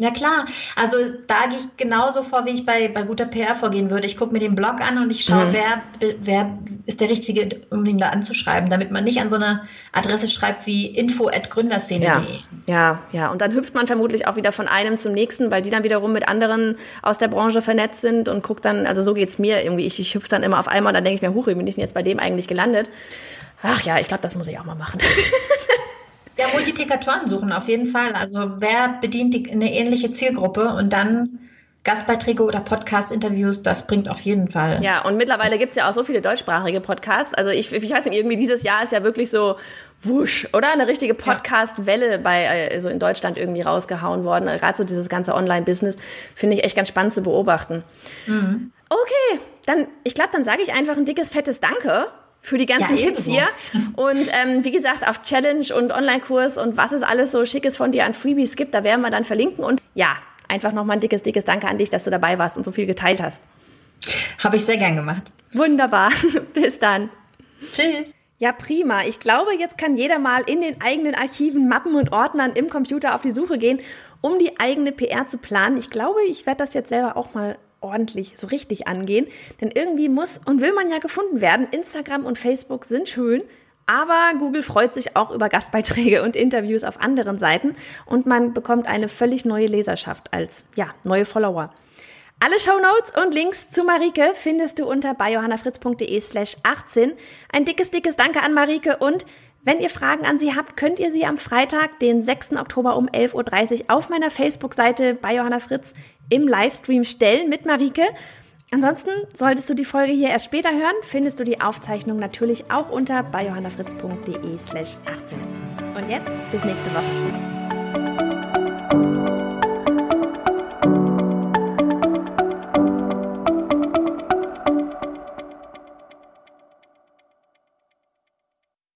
Ja klar, also da gehe ich genauso vor, wie ich bei, bei guter PR vorgehen würde. Ich gucke mir den Blog an und ich schaue, mhm. wer, wer ist der Richtige, um ihn da anzuschreiben, damit man nicht an so eine Adresse schreibt wie info.gründerszene.de. Ja. ja, ja. Und dann hüpft man vermutlich auch wieder von einem zum nächsten, weil die dann wiederum mit anderen aus der Branche vernetzt sind und guckt dann, also so geht es mir irgendwie. Ich, ich hüpfe dann immer auf einmal und dann denke ich mir, huch, wie bin ich denn jetzt bei dem eigentlich gelandet? Ach ja, ich glaube, das muss ich auch mal machen. Ja, Multiplikatoren suchen auf jeden Fall. Also wer bedient die, eine ähnliche Zielgruppe und dann Gastbeiträge oder Podcast-Interviews, das bringt auf jeden Fall. Ja, und mittlerweile gibt es ja auch so viele deutschsprachige Podcasts. Also ich, ich weiß nicht, irgendwie dieses Jahr ist ja wirklich so wusch, oder? Eine richtige Podcast-Welle bei äh, so in Deutschland irgendwie rausgehauen worden. Gerade so dieses ganze Online-Business finde ich echt ganz spannend zu beobachten. Mhm. Okay, dann, ich glaube, dann sage ich einfach ein dickes, fettes Danke für die ganzen ja, Tipps hier. Und ähm, wie gesagt, auf Challenge und Online-Kurs und was es alles so Schickes von dir an Freebies gibt, da werden wir dann verlinken. Und ja, einfach nochmal ein dickes, dickes Danke an dich, dass du dabei warst und so viel geteilt hast. Habe ich sehr gern gemacht. Wunderbar. Bis dann. Tschüss. Ja, prima. Ich glaube, jetzt kann jeder mal in den eigenen Archiven, Mappen und Ordnern im Computer auf die Suche gehen, um die eigene PR zu planen. Ich glaube, ich werde das jetzt selber auch mal ordentlich, so richtig angehen. Denn irgendwie muss und will man ja gefunden werden. Instagram und Facebook sind schön. Aber Google freut sich auch über Gastbeiträge und Interviews auf anderen Seiten und man bekommt eine völlig neue Leserschaft als ja, neue Follower. Alle Shownotes und Links zu Marike findest du unter biohannafritz.de slash 18. Ein dickes, dickes Danke an Marike und wenn ihr Fragen an sie habt, könnt ihr sie am Freitag, den 6. Oktober um 11.30 Uhr auf meiner Facebook-Seite bei Johanna Fritz im Livestream stellen mit Marike. Ansonsten solltest du die Folge hier erst später hören, findest du die Aufzeichnung natürlich auch unter bei johannafritz.de slash 18. Und jetzt bis nächste Woche.